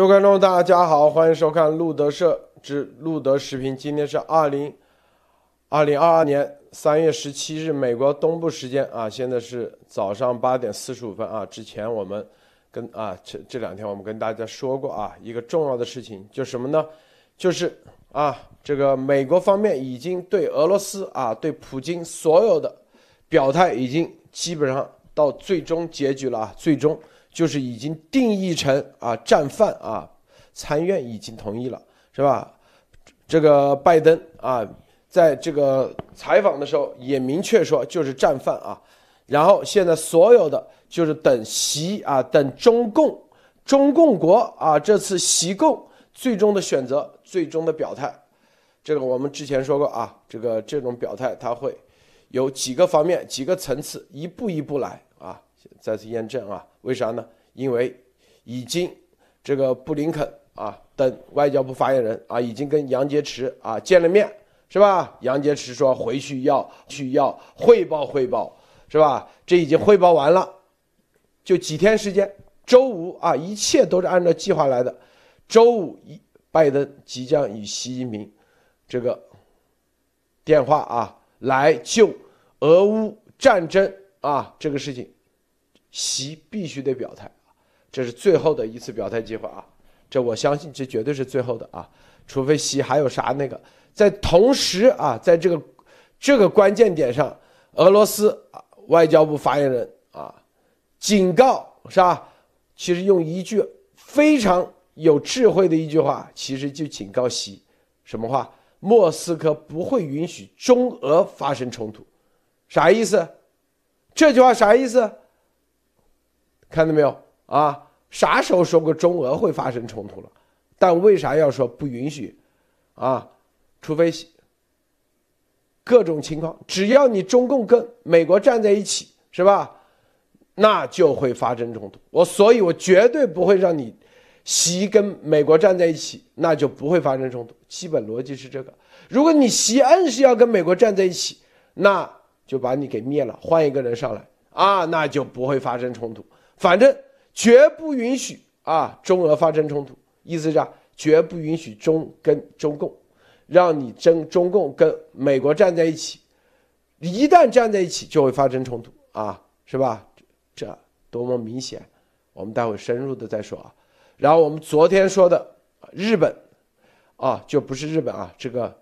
各位观众，大家好，欢迎收看路德社之路德视频。今天是二零二零二二年三月十七日，美国东部时间啊，现在是早上八点四十五分啊。之前我们跟啊这这两天我们跟大家说过啊，一个重要的事情就什么呢？就是啊，这个美国方面已经对俄罗斯啊，对普京所有的表态已经基本上到最终结局了啊，最终。就是已经定义成啊战犯啊，参院已经同意了，是吧？这个拜登啊，在这个采访的时候也明确说就是战犯啊。然后现在所有的就是等习啊，等中共中共国啊这次习共最终的选择、最终的表态。这个我们之前说过啊，这个这种表态它会有几个方面、几个层次，一步一步来啊。再次验证啊，为啥呢？因为已经这个布林肯啊等外交部发言人啊已经跟杨洁篪啊见了面，是吧？杨洁篪说回去要去要汇报汇报，是吧？这已经汇报完了，就几天时间，周五啊，一切都是按照计划来的。周五一，拜登即将与习近平这个电话啊来就俄乌战争啊这个事情。习必须得表态，这是最后的一次表态机会啊，这我相信这绝对是最后的啊，除非习还有啥那个，在同时啊，在这个这个关键点上，俄罗斯啊外交部发言人啊警告是吧？其实用一句非常有智慧的一句话，其实就警告习什么话？莫斯科不会允许中俄发生冲突，啥意思？这句话啥意思？看到没有啊？啥时候说过中俄会发生冲突了？但为啥要说不允许？啊，除非各种情况，只要你中共跟美国站在一起，是吧？那就会发生冲突。我所以，我绝对不会让你习跟美国站在一起，那就不会发生冲突。基本逻辑是这个。如果你习硬是要跟美国站在一起，那就把你给灭了，换一个人上来啊，那就不会发生冲突。反正绝不允许啊，中俄发生冲突，意思是啊绝不允许中跟中共，让你争中共跟美国站在一起，一旦站在一起就会发生冲突啊，是吧？这多么明显，我们待会深入的再说啊。然后我们昨天说的日本，啊，就不是日本啊，这个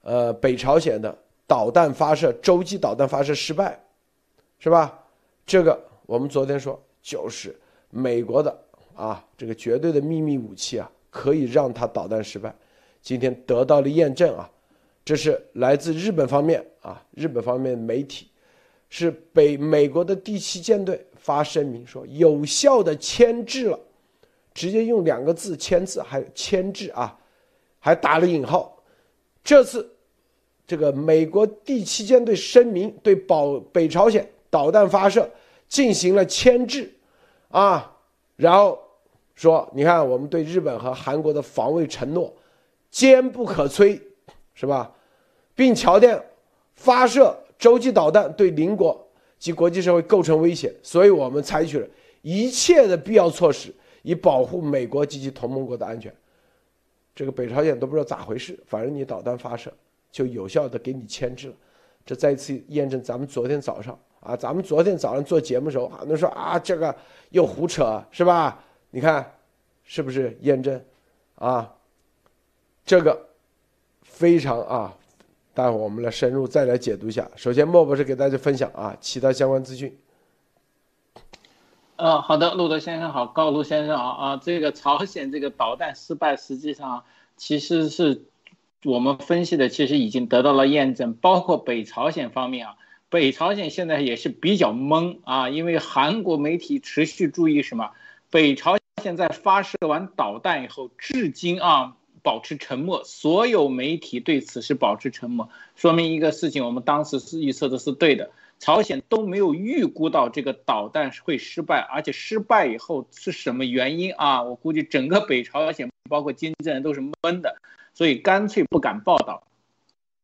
呃北朝鲜的导弹发射洲际导弹发射失败，是吧？这个我们昨天说。就是美国的啊，这个绝对的秘密武器啊，可以让它导弹失败。今天得到了验证啊，这是来自日本方面啊，日本方面的媒体是北美国的第七舰队发声明说有效的牵制了，直接用两个字签字，还牵制啊，还打了引号。这次这个美国第七舰队声明对保北朝鲜导弹发射。进行了牵制，啊，然后说，你看我们对日本和韩国的防卫承诺坚不可摧，是吧？并强调发射洲际导弹对邻国及国际社会构成威胁，所以我们采取了一切的必要措施，以保护美国及其同盟国的安全。这个北朝鲜都不知道咋回事，反正你导弹发射就有效的给你牵制了，这再次验证咱们昨天早上。啊，咱们昨天早上做节目的时候，很多说啊，这个又胡扯，是吧？你看，是不是验证？啊，这个非常啊，待会儿我们来深入再来解读一下。首先，莫博士给大家分享啊，其他相关资讯。呃，好的，路德先生好，高卢先生好啊。这个朝鲜这个导弹失败，实际上其实是我们分析的，其实已经得到了验证，包括北朝鲜方面啊。北朝鲜现在也是比较懵啊，因为韩国媒体持续注意什么？北朝鲜在发射完导弹以后，至今啊保持沉默，所有媒体对此是保持沉默，说明一个事情，我们当时是预测的是对的，朝鲜都没有预估到这个导弹会失败，而且失败以后是什么原因啊？我估计整个北朝鲜，包括金正恩都是懵的，所以干脆不敢报道。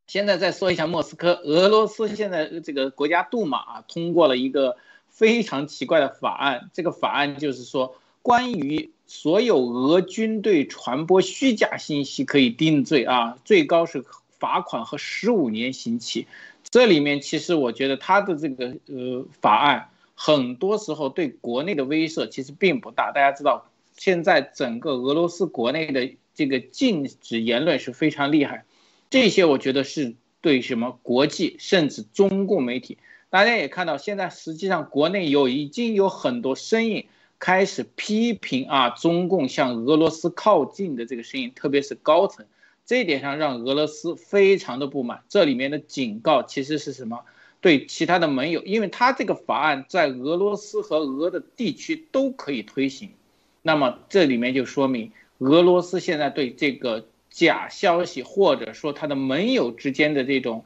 现在再说一下莫斯科，俄罗斯现在这个国家杜马啊通过了一个非常奇怪的法案，这个法案就是说关于所有俄军队传播虚假信息可以定罪啊，最高是罚款和十五年刑期。这里面其实我觉得他的这个呃法案，很多时候对国内的威慑其实并不大。大家知道，现在整个俄罗斯国内的这个禁止言论是非常厉害，这些我觉得是对什么国际甚至中共媒体。大家也看到，现在实际上国内有已经有很多声音开始批评啊，中共向俄罗斯靠近的这个声音，特别是高层。这一点上让俄罗斯非常的不满。这里面的警告其实是什么？对其他的盟友，因为他这个法案在俄罗斯和俄的地区都可以推行，那么这里面就说明俄罗斯现在对这个假消息或者说他的盟友之间的这种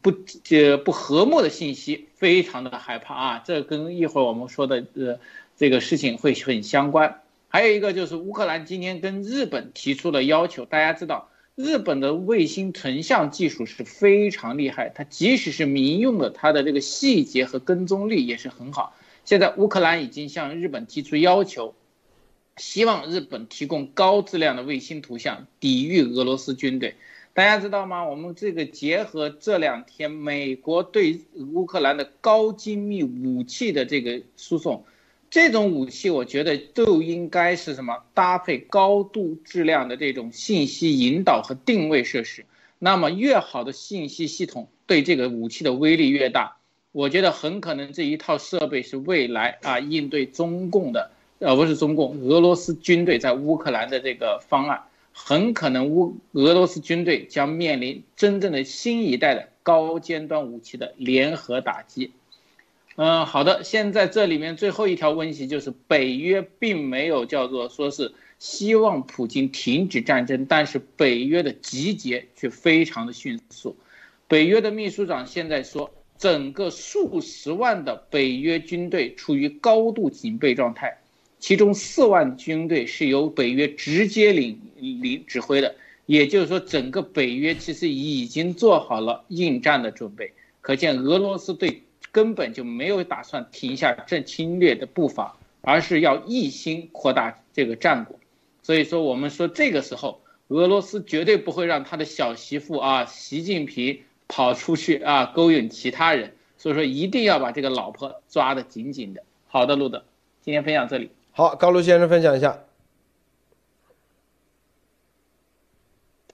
不呃不和睦的信息非常的害怕啊。这跟一会儿我们说的呃这个事情会很相关。还有一个就是乌克兰今天跟日本提出了要求，大家知道。日本的卫星成像技术是非常厉害，它即使是民用的，它的这个细节和跟踪力也是很好。现在乌克兰已经向日本提出要求，希望日本提供高质量的卫星图像，抵御俄罗斯军队。大家知道吗？我们这个结合这两天美国对乌克兰的高精密武器的这个输送。这种武器，我觉得都应该是什么搭配高度质量的这种信息引导和定位设施。那么，越好的信息系统对这个武器的威力越大。我觉得很可能这一套设备是未来啊应对中共的，呃，不是中共，俄罗斯军队在乌克兰的这个方案。很可能乌俄罗斯军队将面临真正的新一代的高尖端武器的联合打击。嗯，好的。现在这里面最后一条问题就是，北约并没有叫做说是希望普京停止战争，但是北约的集结却非常的迅速。北约的秘书长现在说，整个数十万的北约军队处于高度警备状态，其中四万军队是由北约直接领领指挥的，也就是说，整个北约其实已经做好了应战的准备。可见俄罗斯对。根本就没有打算停下这侵略的步伐，而是要一心扩大这个战果。所以说，我们说这个时候，俄罗斯绝对不会让他的小媳妇啊，习近平跑出去啊，勾引其他人。所以说，一定要把这个老婆抓得紧紧的。好的，路德，今天分享这里。好，高卢先生分享一下。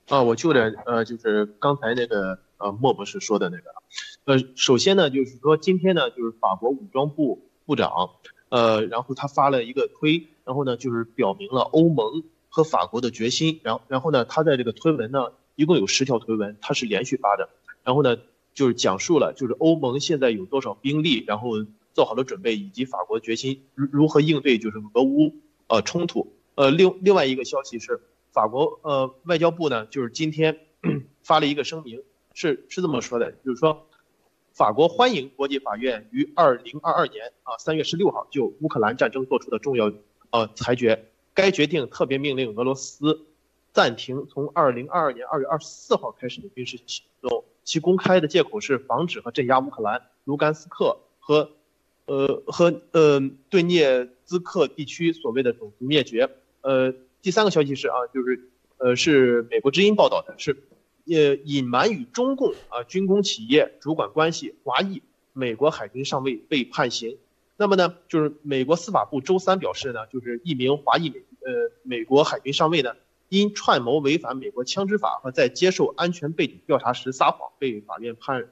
啊，我就的呃，就是刚才那个呃莫博士说的那个。呃，首先呢，就是说今天呢，就是法国武装部部长，呃，然后他发了一个推，然后呢，就是表明了欧盟和法国的决心，然后，然后呢，他在这个推文呢，一共有十条推文，他是连续发的，然后呢，就是讲述了就是欧盟现在有多少兵力，然后做好了准备，以及法国的决心如如何应对就是俄乌呃冲突。呃，另另外一个消息是，法国呃外交部呢，就是今天 发了一个声明，是是这么说的，就是说。法国欢迎国际法院于二零二二年啊三月十六号就乌克兰战争做出的重要呃裁决。该决定特别命令俄罗斯暂停从二零二二年二月二十四号开始的军事行动。其公开的借口是防止和镇压乌克兰卢甘斯克和呃和呃顿涅茨克地区所谓的种族灭绝。呃，第三个消息是啊，就是呃是美国之音报道的，是。呃，隐瞒与中共啊军工企业主管关系，华裔美国海军上尉被判刑。那么呢，就是美国司法部周三表示呢，就是一名华裔美呃美国海军上尉呢，因串谋违反美国枪支法和在接受安全背景调查时撒谎，被法院判，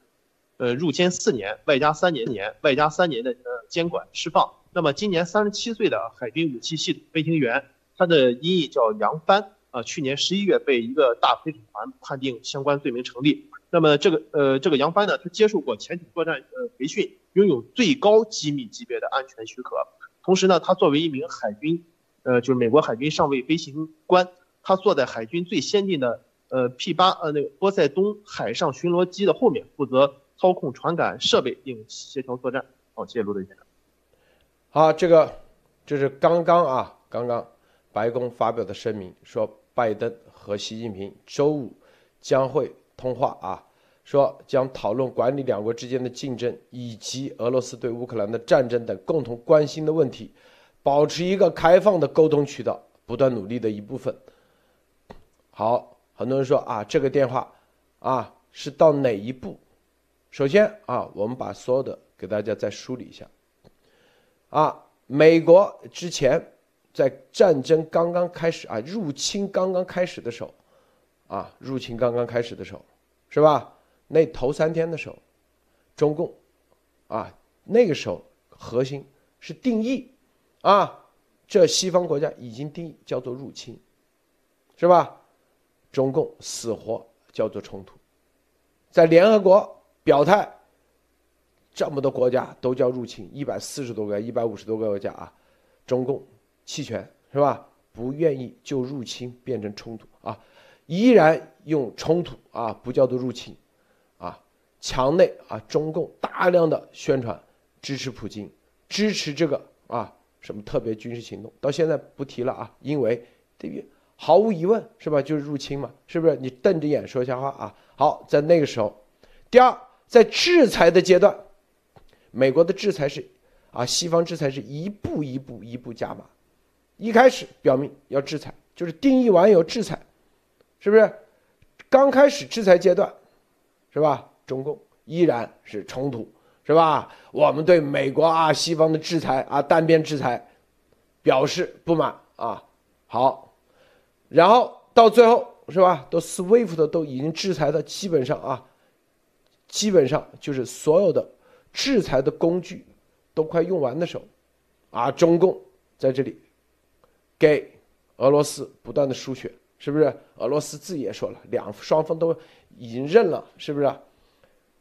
呃入监四年，外加三年年，外加三年的呃监管释放。那么今年三十七岁的海军武器系统飞行员，他的音译叫杨帆。啊，去年十一月被一个大陪审团判定相关罪名成立。那么这个呃，这个杨帆呢，他接受过潜艇作战呃培训，拥有最高机密级别的安全许可。同时呢，他作为一名海军，呃，就是美国海军上尉飞行官，他坐在海军最先进的呃 P 八呃那个波塞冬海上巡逻机的后面，负责操控传感设备并协调作战。好，谢谢陆队先生。好，这个这是刚刚啊，刚刚白宫发表的声明说。拜登和习近平周五将会通话啊，说将讨论管理两国之间的竞争以及俄罗斯对乌克兰的战争等共同关心的问题，保持一个开放的沟通渠道。不断努力的一部分。好，很多人说啊，这个电话啊是到哪一步？首先啊，我们把所有的给大家再梳理一下。啊，美国之前在战争刚刚开始啊，入侵刚刚开始的时候，啊，入侵刚刚开始的时候，是吧？那头三天的时候，中共啊，那个时候核心是定义啊，这西方国家已经定义叫做入侵，是吧？中共死活叫做冲突，在联合国。表态，这么多国家都叫入侵，一百四十多个、一百五十多个国家啊，中共弃权是吧？不愿意就入侵变成冲突啊，依然用冲突啊，不叫做入侵，啊，墙内啊，中共大量的宣传支持普京，支持这个啊什么特别军事行动，到现在不提了啊，因为对于毫无疑问是吧？就是入侵嘛，是不是？你瞪着眼说瞎话啊？好，在那个时候，第二。在制裁的阶段，美国的制裁是，啊，西方制裁是一步一步一步加码，一开始表明要制裁，就是定义完有制裁，是不是？刚开始制裁阶段，是吧？中共依然是冲突，是吧？我们对美国啊、西方的制裁啊、单边制裁表示不满啊。好，然后到最后是吧？都 SWIFT 都已经制裁的基本上啊。基本上就是所有的制裁的工具都快用完的时候，啊，中共在这里给俄罗斯不断的输血，是不是？俄罗斯自己也说了，两双方都已经认了，是不是？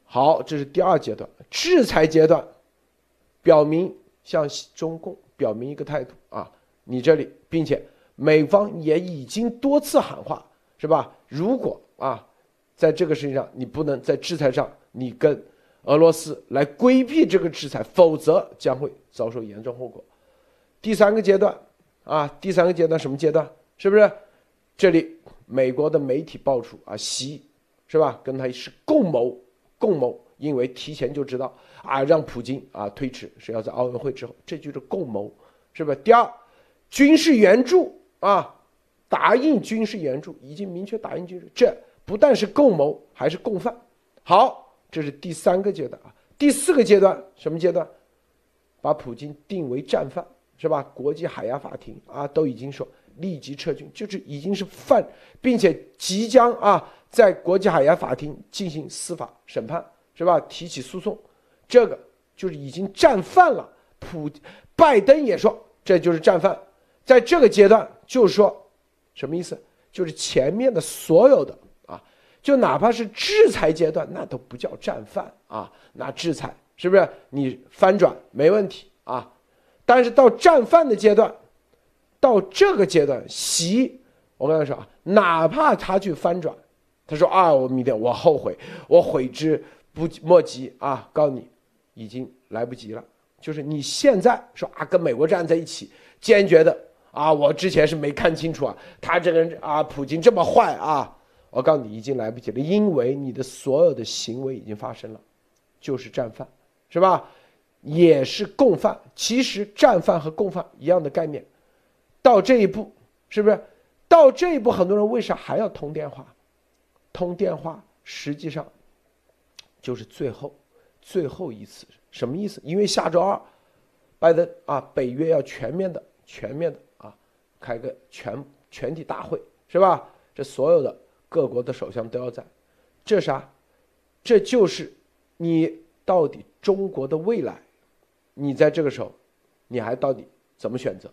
好，这是第二阶段，制裁阶段，表明向中共表明一个态度啊，你这里，并且美方也已经多次喊话，是吧？如果啊。在这个事情上，你不能在制裁上，你跟俄罗斯来规避这个制裁，否则将会遭受严重后果。第三个阶段，啊，第三个阶段什么阶段？是不是？这里美国的媒体爆出啊，习是吧？跟他是共谋，共谋，因为提前就知道啊，让普京啊推迟是要在奥运会之后，这就是共谋，是吧？第二，军事援助啊，答应军事援助，已经明确答应军事这。不但是共谋，还是共犯。好，这是第三个阶段啊。第四个阶段什么阶段？把普京定为战犯，是吧？国际海牙法庭啊，都已经说立即撤军，就是已经是犯，并且即将啊，在国际海牙法庭进行司法审判，是吧？提起诉讼，这个就是已经战犯了。普拜登也说这就是战犯，在这个阶段就是说什么意思？就是前面的所有的。就哪怕是制裁阶段，那都不叫战犯啊！那制裁是不是你翻转没问题啊？但是到战犯的阶段，到这个阶段，习，我跟他说啊，哪怕他去翻转，他说啊，我明天我后悔，我悔之不莫及啊！告诉你，已经来不及了。就是你现在说啊，跟美国站在一起，坚决的啊，我之前是没看清楚啊，他这个人啊，普京这么坏啊。我告诉你，已经来不及了，因为你的所有的行为已经发生了，就是战犯，是吧？也是共犯。其实战犯和共犯一样的概念。到这一步，是不是？到这一步，很多人为啥还要通电话？通电话实际上就是最后最后一次，什么意思？因为下周二，拜登啊，北约要全面的、全面的啊，开个全全体大会，是吧？这所有的。各国的首相都要在，这啥？这就是你到底中国的未来，你在这个时候，你还到底怎么选择？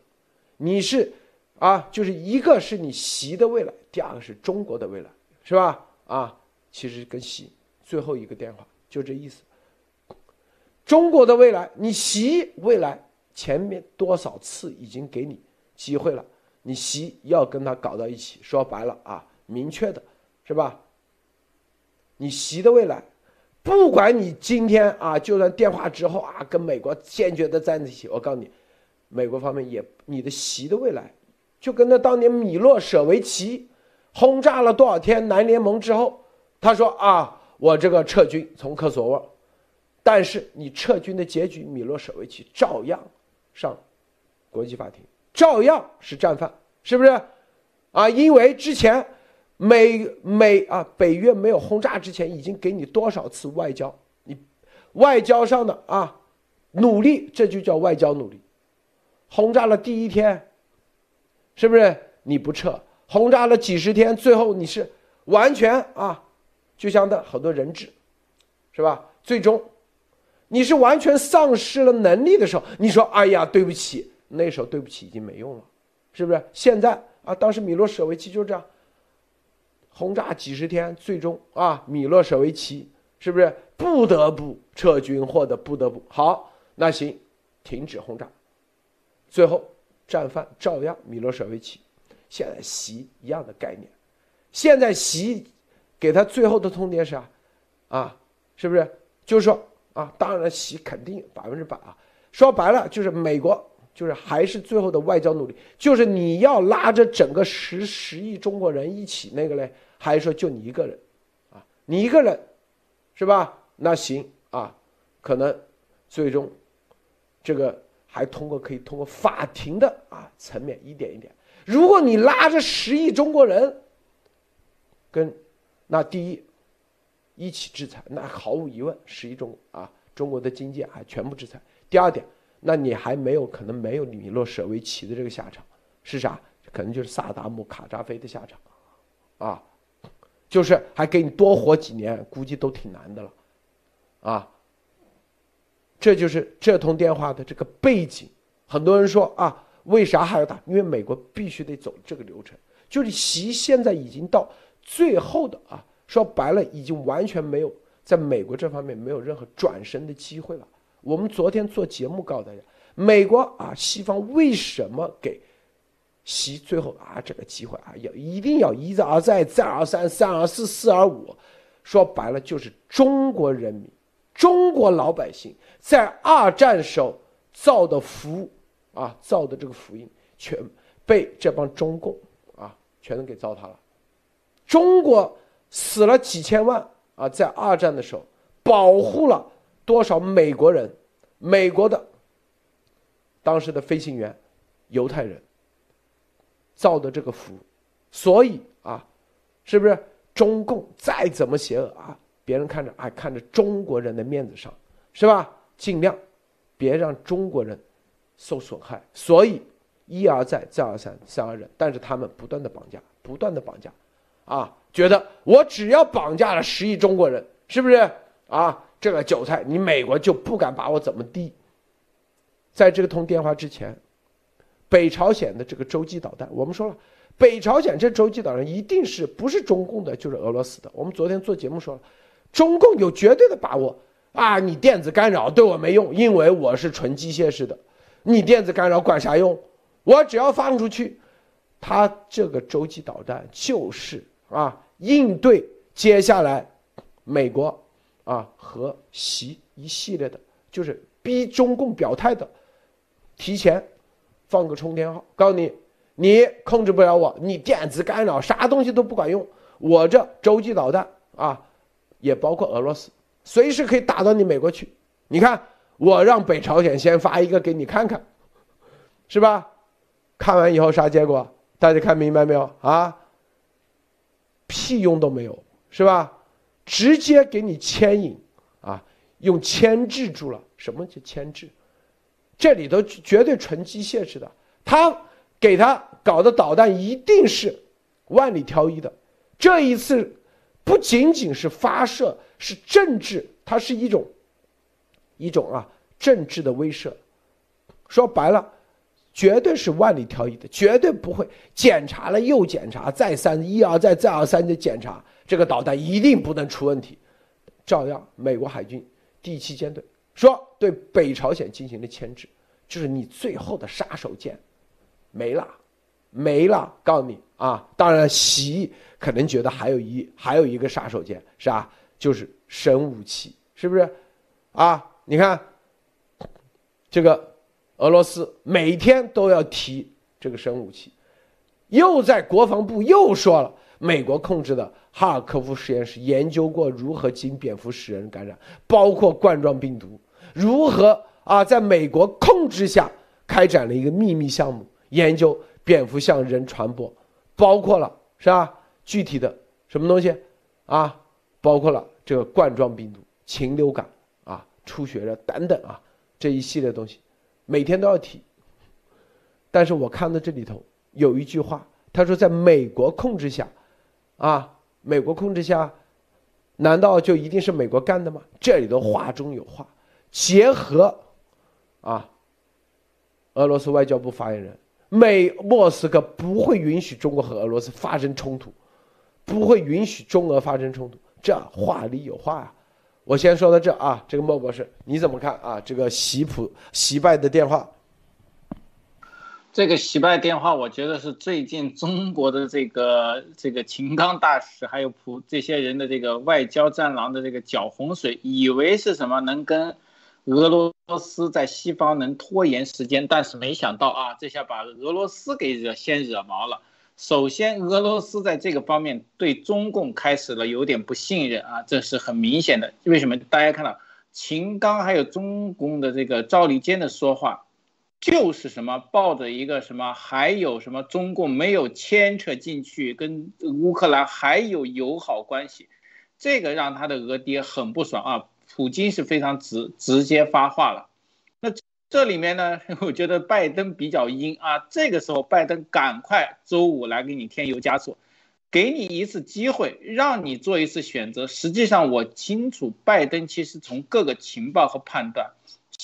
你是啊，就是一个是你习的未来，第二个是中国的未来，是吧？啊，其实跟习最后一个电话就这意思。中国的未来，你习未来前面多少次已经给你机会了，你习要跟他搞到一起，说白了啊，明确的。是吧？你习的未来，不管你今天啊，就算电话之后啊，跟美国坚决的站在一起，我告诉你，美国方面也你的习的未来，就跟那当年米洛舍维奇轰炸了多少天南联盟之后，他说啊，我这个撤军从科索沃，但是你撤军的结局，米洛舍维奇照样上国际法庭，照样是战犯，是不是？啊，因为之前美美啊北约没有轰炸之前，已经给你多少次外交？你外交上的啊努力，这就叫外交努力。轰炸了第一天，是不是你不撤？轰炸了几十天，最后你是完全啊，就像的很多人质，是吧？最终你是完全丧失了能力的时候，你说哎呀对不起，那时候对不起已经没用了，是不是？现在。啊，当时米洛舍维奇就这样轰炸几十天，最终啊，米洛舍维奇是不是不得不撤军，或者不得不好？那行，停止轰炸，最后战犯照样米洛舍维奇。现在习一样的概念，现在习给他最后的通牒是啊，啊，是不是？就是说啊，当然习肯定百分之百啊，说白了就是美国。就是还是最后的外交努力，就是你要拉着整个十十亿中国人一起那个嘞，还是说就你一个人，啊，你一个人，是吧？那行啊，可能最终这个还通过可以通过法庭的啊层面一点一点。如果你拉着十亿中国人，跟那第一一起制裁，那毫无疑问十亿中啊中国的经济还全部制裁。第二点。那你还没有可能没有米洛舍维奇的这个下场，是啥？可能就是萨达姆卡扎菲的下场，啊，就是还给你多活几年，估计都挺难的了，啊，这就是这通电话的这个背景。很多人说啊，为啥还要打？因为美国必须得走这个流程，就是习现在已经到最后的啊，说白了，已经完全没有在美国这方面没有任何转身的机会了。我们昨天做节目告诉大家，美国啊，西方为什么给习最后啊这个机会啊，要一定要一而再，再而三，三而四，四而五，说白了就是中国人民、中国老百姓在二战时候造的福啊，造的这个福音，全被这帮中共啊，全都给糟蹋了。中国死了几千万啊，在二战的时候保护了。多少美国人，美国的当时的飞行员，犹太人造的这个福，所以啊，是不是中共再怎么邪恶啊，别人看着哎，看着中国人的面子上，是吧？尽量别让中国人受损害。所以一而再，再而三，三而忍，但是他们不断的绑架，不断的绑架，啊，觉得我只要绑架了十亿中国人，是不是啊？这个韭菜，你美国就不敢把我怎么地。在这个通电话之前，北朝鲜的这个洲际导弹，我们说了，北朝鲜这洲际导弹一定是不是中共的，就是俄罗斯的。我们昨天做节目说了，中共有绝对的把握啊，你电子干扰对我没用，因为我是纯机械式的，你电子干扰管啥用？我只要放出去，它这个洲际导弹就是啊，应对接下来美国。啊，和习一系列的，就是逼中共表态的，提前放个冲天号，告诉你，你控制不了我，你电子干扰啥东西都不管用，我这洲际导弹啊，也包括俄罗斯，随时可以打到你美国去。你看，我让北朝鲜先发一个给你看看，是吧？看完以后啥结果？大家看明白没有啊？屁用都没有，是吧？直接给你牵引，啊，用牵制住了。什么叫牵制？这里头绝对纯机械式的。他给他搞的导弹一定是万里挑一的。这一次不仅仅是发射，是政治，它是一种一种啊政治的威慑。说白了，绝对是万里挑一的，绝对不会检查了又检查，再三一而再再而三的检查。这个导弹一定不能出问题，照样美国海军第七舰队说对北朝鲜进行了牵制，就是你最后的杀手锏没了，没了。告诉你啊，当然习可能觉得还有一还有一个杀手锏是吧？就是生武器，是不是？啊，你看这个俄罗斯每天都要提这个生武器，又在国防部又说了。美国控制的哈尔科夫实验室研究过如何经蝙蝠使人感染，包括冠状病毒，如何啊，在美国控制下开展了一个秘密项目，研究蝙蝠向人传播，包括了是吧？具体的什么东西啊？包括了这个冠状病毒、禽流感啊、出血热等等啊，这一系列东西，每天都要提。但是我看到这里头有一句话，他说，在美国控制下，啊，美国控制下，难道就一定是美国干的吗？这里头话中有话，结合，啊，俄罗斯外交部发言人，美莫斯科不会允许中国和俄罗斯发生冲突，不会允许中俄发生冲突，这话里有话啊。我先说到这啊，这个莫博士你怎么看啊？这个习普习拜的电话。这个洗白电话，我觉得是最近中国的这个这个秦刚大使，还有普这些人的这个外交战狼的这个搅洪水，以为是什么能跟俄罗斯在西方能拖延时间，但是没想到啊，这下把俄罗斯给惹先惹毛了。首先，俄罗斯在这个方面对中共开始了有点不信任啊，这是很明显的。为什么？大家看到秦刚还有中共的这个赵立坚的说话。就是什么抱着一个什么，还有什么中共没有牵扯进去，跟乌克兰还有友好关系，这个让他的俄爹很不爽啊。普京是非常直直接发话了。那这里面呢，我觉得拜登比较阴啊。这个时候拜登赶快周五来给你添油加醋，给你一次机会，让你做一次选择。实际上我清楚，拜登其实从各个情报和判断。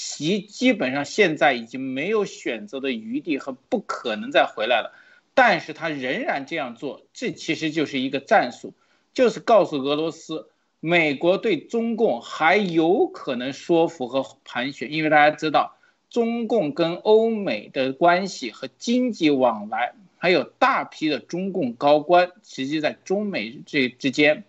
其基本上现在已经没有选择的余地和不可能再回来了，但是他仍然这样做，这其实就是一个战术，就是告诉俄罗斯，美国对中共还有可能说服和盘旋，因为大家知道，中共跟欧美的关系和经济往来，还有大批的中共高官，实际在中美这之间，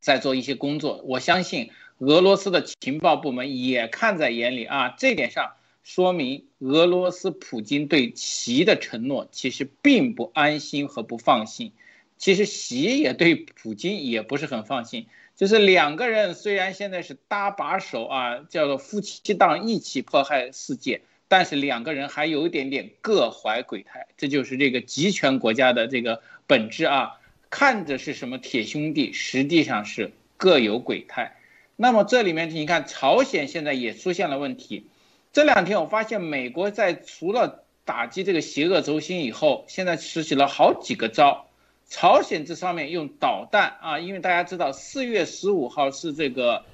在做一些工作，我相信。俄罗斯的情报部门也看在眼里啊，这点上说明俄罗斯普京对习的承诺其实并不安心和不放心。其实习也对普京也不是很放心，就是两个人虽然现在是搭把手啊，叫做夫妻档一起迫害世界，但是两个人还有一点点各怀鬼胎，这就是这个集权国家的这个本质啊。看着是什么铁兄弟，实际上是各有鬼胎。那么这里面你看，朝鲜现在也出现了问题。这两天我发现，美国在除了打击这个邪恶轴心以后，现在实行了好几个招。朝鲜这上面用导弹啊，因为大家知道，四月十五号是这个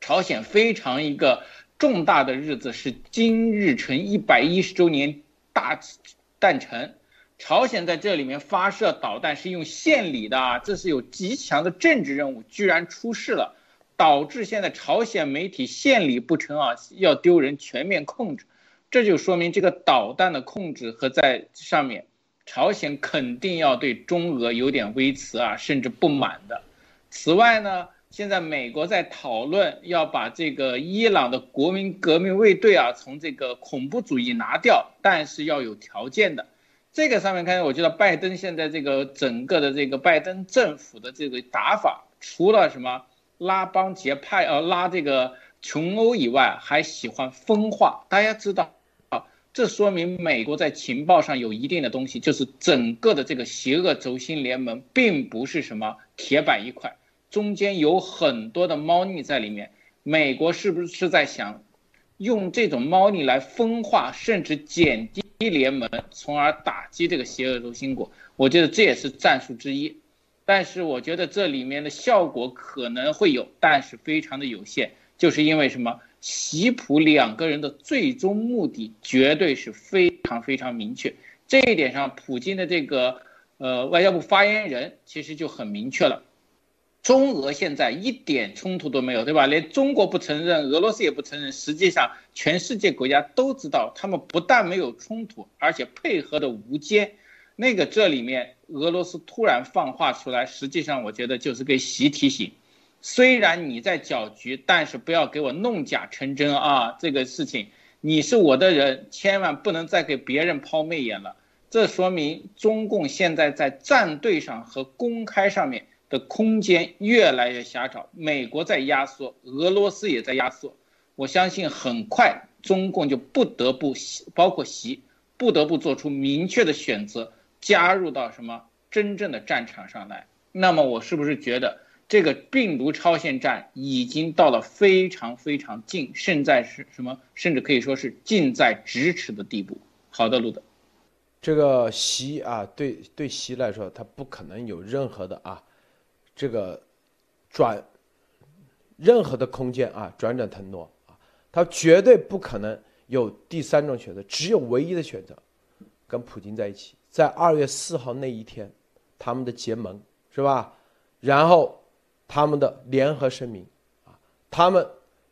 朝鲜非常一个重大的日子，是金日成一百一十周年大诞辰。朝鲜在这里面发射导弹是用献礼的啊，这是有极强的政治任务，居然出事了。导致现在朝鲜媒体献礼不成啊，要丢人，全面控制，这就说明这个导弹的控制和在上面，朝鲜肯定要对中俄有点微词啊，甚至不满的。此外呢，现在美国在讨论要把这个伊朗的国民革命卫队啊从这个恐怖主义拿掉，但是要有条件的。这个上面看，我觉得拜登现在这个整个的这个拜登政府的这个打法，除了什么？拉帮结派，呃，拉这个穷欧以外，还喜欢分化。大家知道，啊，这说明美国在情报上有一定的东西，就是整个的这个邪恶轴心联盟并不是什么铁板一块，中间有很多的猫腻在里面。美国是不是在想用这种猫腻来分化，甚至减低联盟，从而打击这个邪恶轴心国？我觉得这也是战术之一。但是我觉得这里面的效果可能会有，但是非常的有限，就是因为什么？习普两个人的最终目的绝对是非常非常明确，这一点上，普京的这个呃外交部发言人其实就很明确了，中俄现在一点冲突都没有，对吧？连中国不承认，俄罗斯也不承认，实际上全世界国家都知道，他们不但没有冲突，而且配合的无间。那个这里面俄罗斯突然放话出来，实际上我觉得就是给习提醒，虽然你在搅局，但是不要给我弄假成真啊！这个事情你是我的人，千万不能再给别人抛媚眼了。这说明中共现在在站队上和公开上面的空间越来越狭窄，美国在压缩，俄罗斯也在压缩。我相信很快中共就不得不包括习。不得不做出明确的选择，加入到什么真正的战场上来。那么我是不是觉得这个病毒超限战已经到了非常非常近，甚在是什么，甚至可以说是近在咫尺的地步？好的，路德，这个习啊，对对习来说，他不可能有任何的啊，这个转任何的空间啊，转转腾挪啊，他绝对不可能有第三种选择，只有唯一的选择，跟普京在一起，在二月四号那一天，他们的结盟。是吧？然后他们的联合声明啊，他们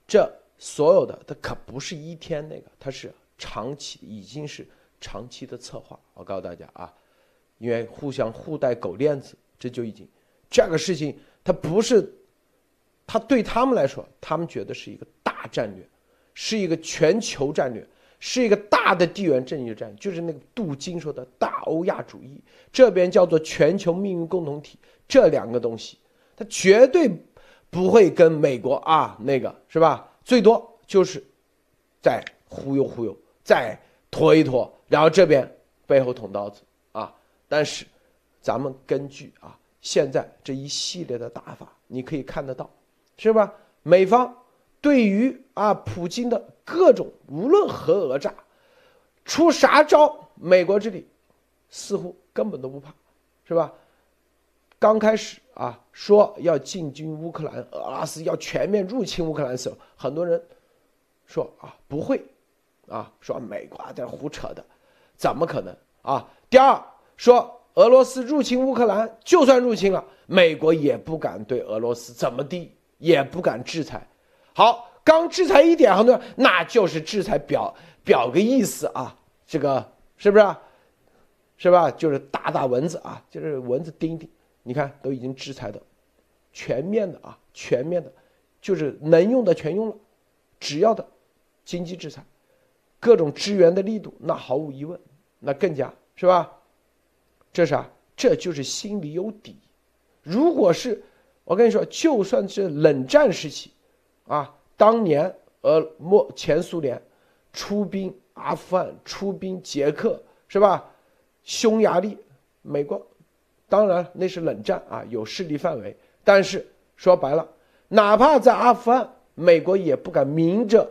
这所有的，它可不是一天那个，它是长期，已经是长期的策划。我告诉大家啊，因为互相互带狗链子，这就已经这个事情，它不是，它对他们来说，他们觉得是一个大战略，是一个全球战略。是一个大的地缘政治战，就是那个杜金说的大欧亚主义，这边叫做全球命运共同体，这两个东西，它绝对不会跟美国啊那个是吧？最多就是再忽悠忽悠，再拖一拖，然后这边背后捅刀子啊。但是咱们根据啊现在这一系列的打法，你可以看得到，是吧？美方。对于啊，普京的各种无论何讹诈，出啥招，美国这里似乎根本都不怕，是吧？刚开始啊，说要进军乌克兰，俄罗斯要全面入侵乌克兰的时候，很多人说啊不会，啊说美国在胡扯的，怎么可能啊？第二说俄罗斯入侵乌克兰，就算入侵了，美国也不敢对俄罗斯怎么地，也不敢制裁。好，刚制裁一点，很多那就是制裁表表个意思啊，这个是不是？是吧？就是打打蚊子啊，就是蚊子叮叮。你看都已经制裁的全面的啊，全面的，就是能用的全用了，只要的经济制裁，各种支援的力度，那毫无疑问，那更加是吧？这啥？这就是心里有底。如果是我跟你说，就算是冷战时期。啊，当年呃，莫前苏联出兵阿富汗、出兵捷克，是吧？匈牙利，美国，当然那是冷战啊，有势力范围。但是说白了，哪怕在阿富汗，美国也不敢明着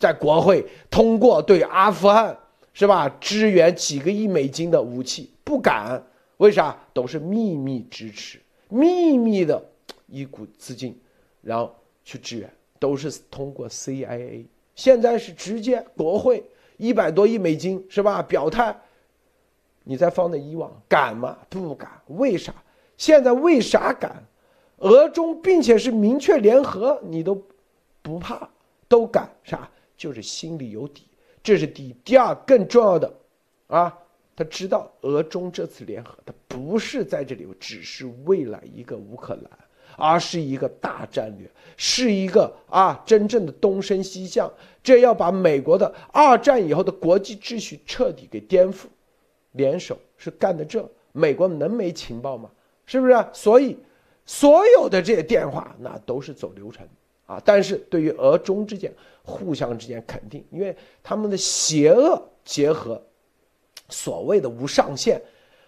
在国会通过对阿富汗，是吧？支援几个亿美金的武器，不敢。为啥？都是秘密支持，秘密的一股资金，然后去支援。都是通过 CIA，现在是直接国会一百多亿美金是吧？表态，你再放在以往敢吗？不敢。为啥？现在为啥敢？俄中并且是明确联合，你都不怕，都敢啥？就是心里有底。这是第一。第二，更重要的啊，他知道俄中这次联合，他不是在这里，只是为了一个乌克兰。而是一个大战略，是一个啊真正的东升西降，这要把美国的二战以后的国际秩序彻底给颠覆，联手是干的这，美国能没情报吗？是不是？所以，所有的这些电话那都是走流程啊。但是对于俄中之间互相之间肯定，因为他们的邪恶结合，所谓的无上限，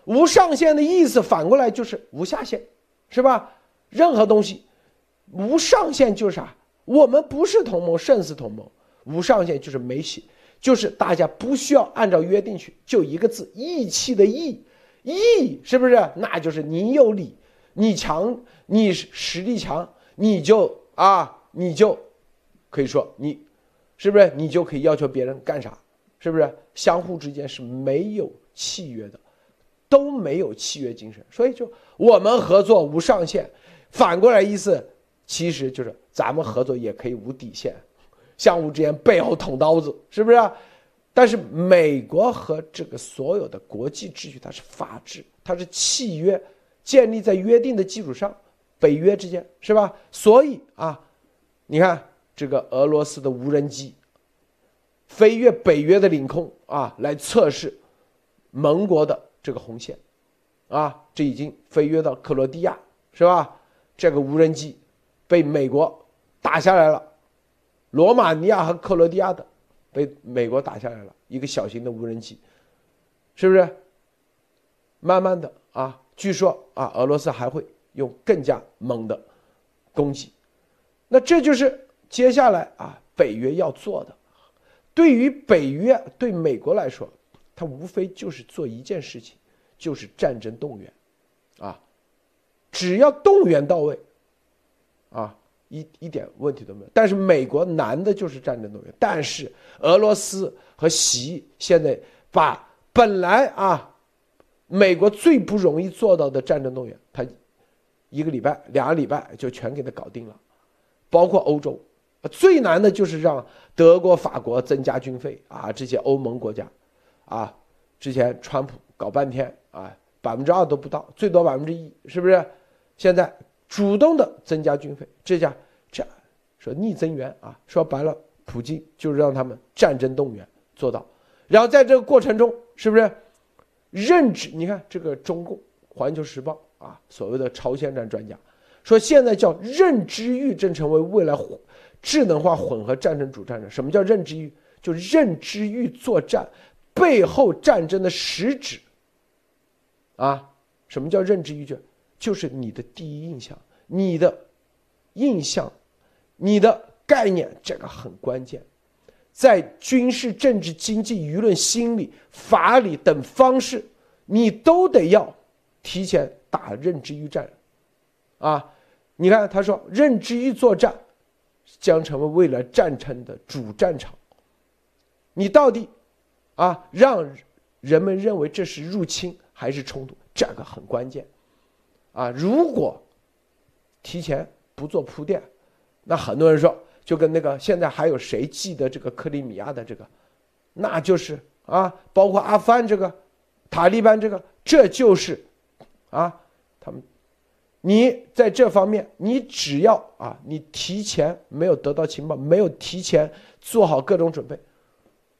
无上限的意思反过来就是无下限，是吧？任何东西无上限就是啥？我们不是同盟，胜似同盟。无上限就是没戏，就是大家不需要按照约定去，就一个字，义气的义，义是不是？那就是你有理，你强，你实力强，你就啊，你就可以说你，是不是？你就可以要求别人干啥？是不是？相互之间是没有契约的，都没有契约精神，所以就我们合作无上限。反过来意思，其实就是咱们合作也可以无底线，相互之间背后捅刀子，是不是？但是美国和这个所有的国际秩序，它是法治，它是契约，建立在约定的基础上，北约之间是吧？所以啊，你看这个俄罗斯的无人机飞越北约的领空啊，来测试盟国的这个红线，啊，这已经飞越到克罗地亚，是吧？这个无人机被美国打下来了，罗马尼亚和克罗地亚的被美国打下来了，一个小型的无人机，是不是？慢慢的啊，据说啊，俄罗斯还会用更加猛的攻击，那这就是接下来啊，北约要做的。对于北约，对美国来说，它无非就是做一件事情，就是战争动员，啊，只要动员到位，啊，一一点问题都没有。但是美国难的就是战争动员，但是俄罗斯和习现在把本来啊。美国最不容易做到的战争动员，他一个礼拜、两个礼拜就全给他搞定了，包括欧洲，最难的就是让德国、法国增加军费啊，这些欧盟国家，啊，之前川普搞半天啊，百分之二都不到，最多百分之一，是不是？现在主动的增加军费，这叫这说逆增援啊，说白了，普京就是让他们战争动员做到，然后在这个过程中，是不是？认知，你看这个中共《环球时报》啊，所谓的朝鲜战专家说，现在叫认知域正成为未来智能化混合战争主战场。什么叫认知域？就认知域作战背后战争的实质啊？什么叫认知域？就就是你的第一印象，你的印象，你的概念，这个很关键。在军事、政治、经济、舆论、心理、法理等方式，你都得要提前打认知域战，啊，你看他说认知域作战将成为未来战争的主战场。你到底啊让人们认为这是入侵还是冲突，这个很关键，啊，如果提前不做铺垫，那很多人说。就跟那个现在还有谁记得这个克里米亚的这个，那就是啊，包括阿富汗这个，塔利班这个，这就是，啊，他们，你在这方面，你只要啊，你提前没有得到情报，没有提前做好各种准备，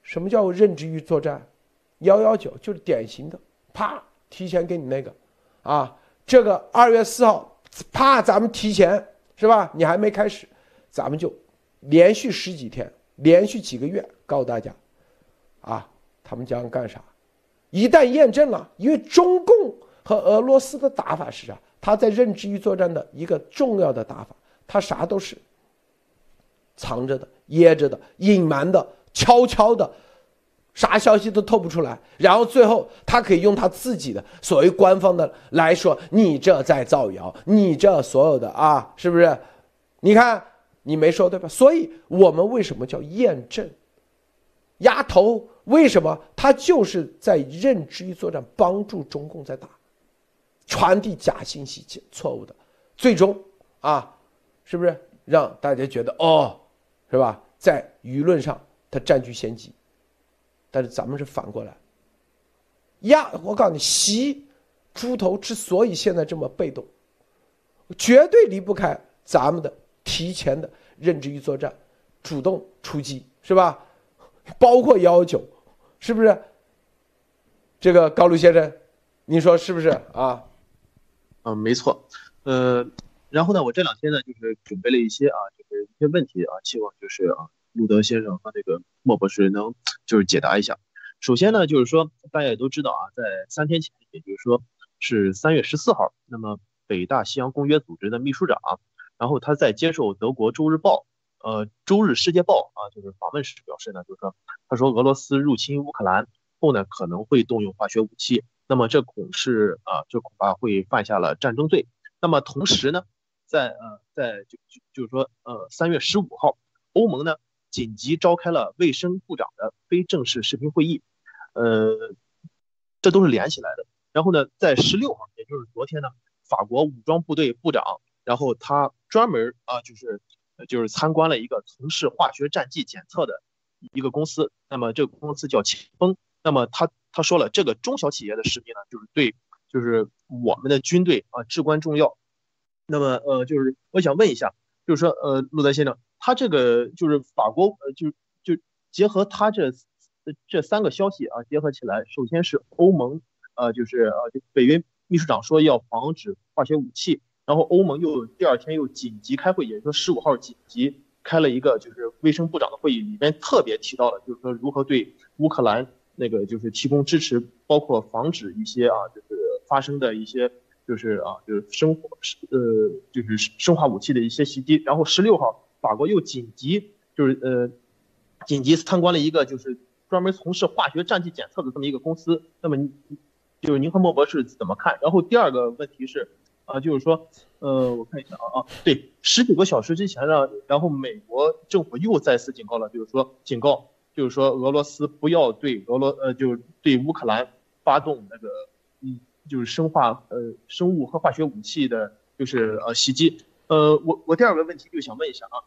什么叫认知域作战？幺幺九就是典型的，啪，提前给你那个，啊，这个二月四号，啪，咱们提前是吧？你还没开始，咱们就。连续十几天，连续几个月，告诉大家，啊，他们将干啥？一旦验证了，因为中共和俄罗斯的打法是啥？他在认知域作战的一个重要的打法，他啥都是藏着的、掖着的、隐瞒的、悄悄的，啥消息都透不出来。然后最后，他可以用他自己的所谓官方的来说：“你这在造谣，你这所有的啊，是不是？你看。”你没说对吧？所以我们为什么叫验证？压头为什么？他就是在认知域作战，帮助中共在打，传递假信息、错误的，最终啊，是不是让大家觉得哦，是吧？在舆论上他占据先机，但是咱们是反过来。压我告诉你，习猪头之所以现在这么被动，绝对离不开咱们的。提前的认知域作战，主动出击是吧？包括幺幺九，是不是？这个高卢先生，你说是不是啊？嗯，没错。呃，然后呢，我这两天呢，就是准备了一些啊，就是一些问题啊，希望就是啊，路德先生和这个莫博士能就是解答一下。首先呢，就是说大家也都知道啊，在三天前，也就是说是三月十四号，那么北大西洋公约组织的秘书长。然后他在接受德国《周日报》呃《周日世界报》啊，就是访问时表示呢，就是说，他说俄罗斯入侵乌克兰后呢，可能会动用化学武器，那么这恐是啊，这恐怕会犯下了战争罪。那么同时呢，在呃在就就就是说呃三月十五号，欧盟呢紧急召开了卫生部长的非正式视频会议，呃，这都是连起来的。然后呢，在十六号，也就是昨天呢，法国武装部队部长。然后他专门啊，就是就是参观了一个从事化学战剂检测的一个公司。那么这个公司叫清风。那么他他说了，这个中小企业的士兵呢，就是对，就是我们的军队啊至关重要。那么呃，就是我想问一下，就是说呃，陆德先生，他这个就是法国呃，就就结合他这这三个消息啊，结合起来，首先是欧盟呃，就是呃，北约秘书长说要防止化学武器。然后欧盟又第二天又紧急开会，也就是说十五号紧急开了一个就是卫生部长的会议，里面特别提到了就是说如何对乌克兰那个就是提供支持，包括防止一些啊，就是发生的一些就是啊，就是生呃，就是生化武器的一些袭击。然后十六号，法国又紧急就是呃，紧急参观了一个就是专门从事化学战剂检测的这么一个公司。那么，就是您和莫博士怎么看？然后第二个问题是。啊，就是说，呃，我看一下啊啊，对，十九个小时之前呢，然后美国政府又再次警告了，就是说警告，就是说俄罗斯不要对俄罗呃，就是对乌克兰发动那个，嗯，就是生化呃生物和化学武器的，就是呃袭击。呃，我我第二个问题就想问一下啊，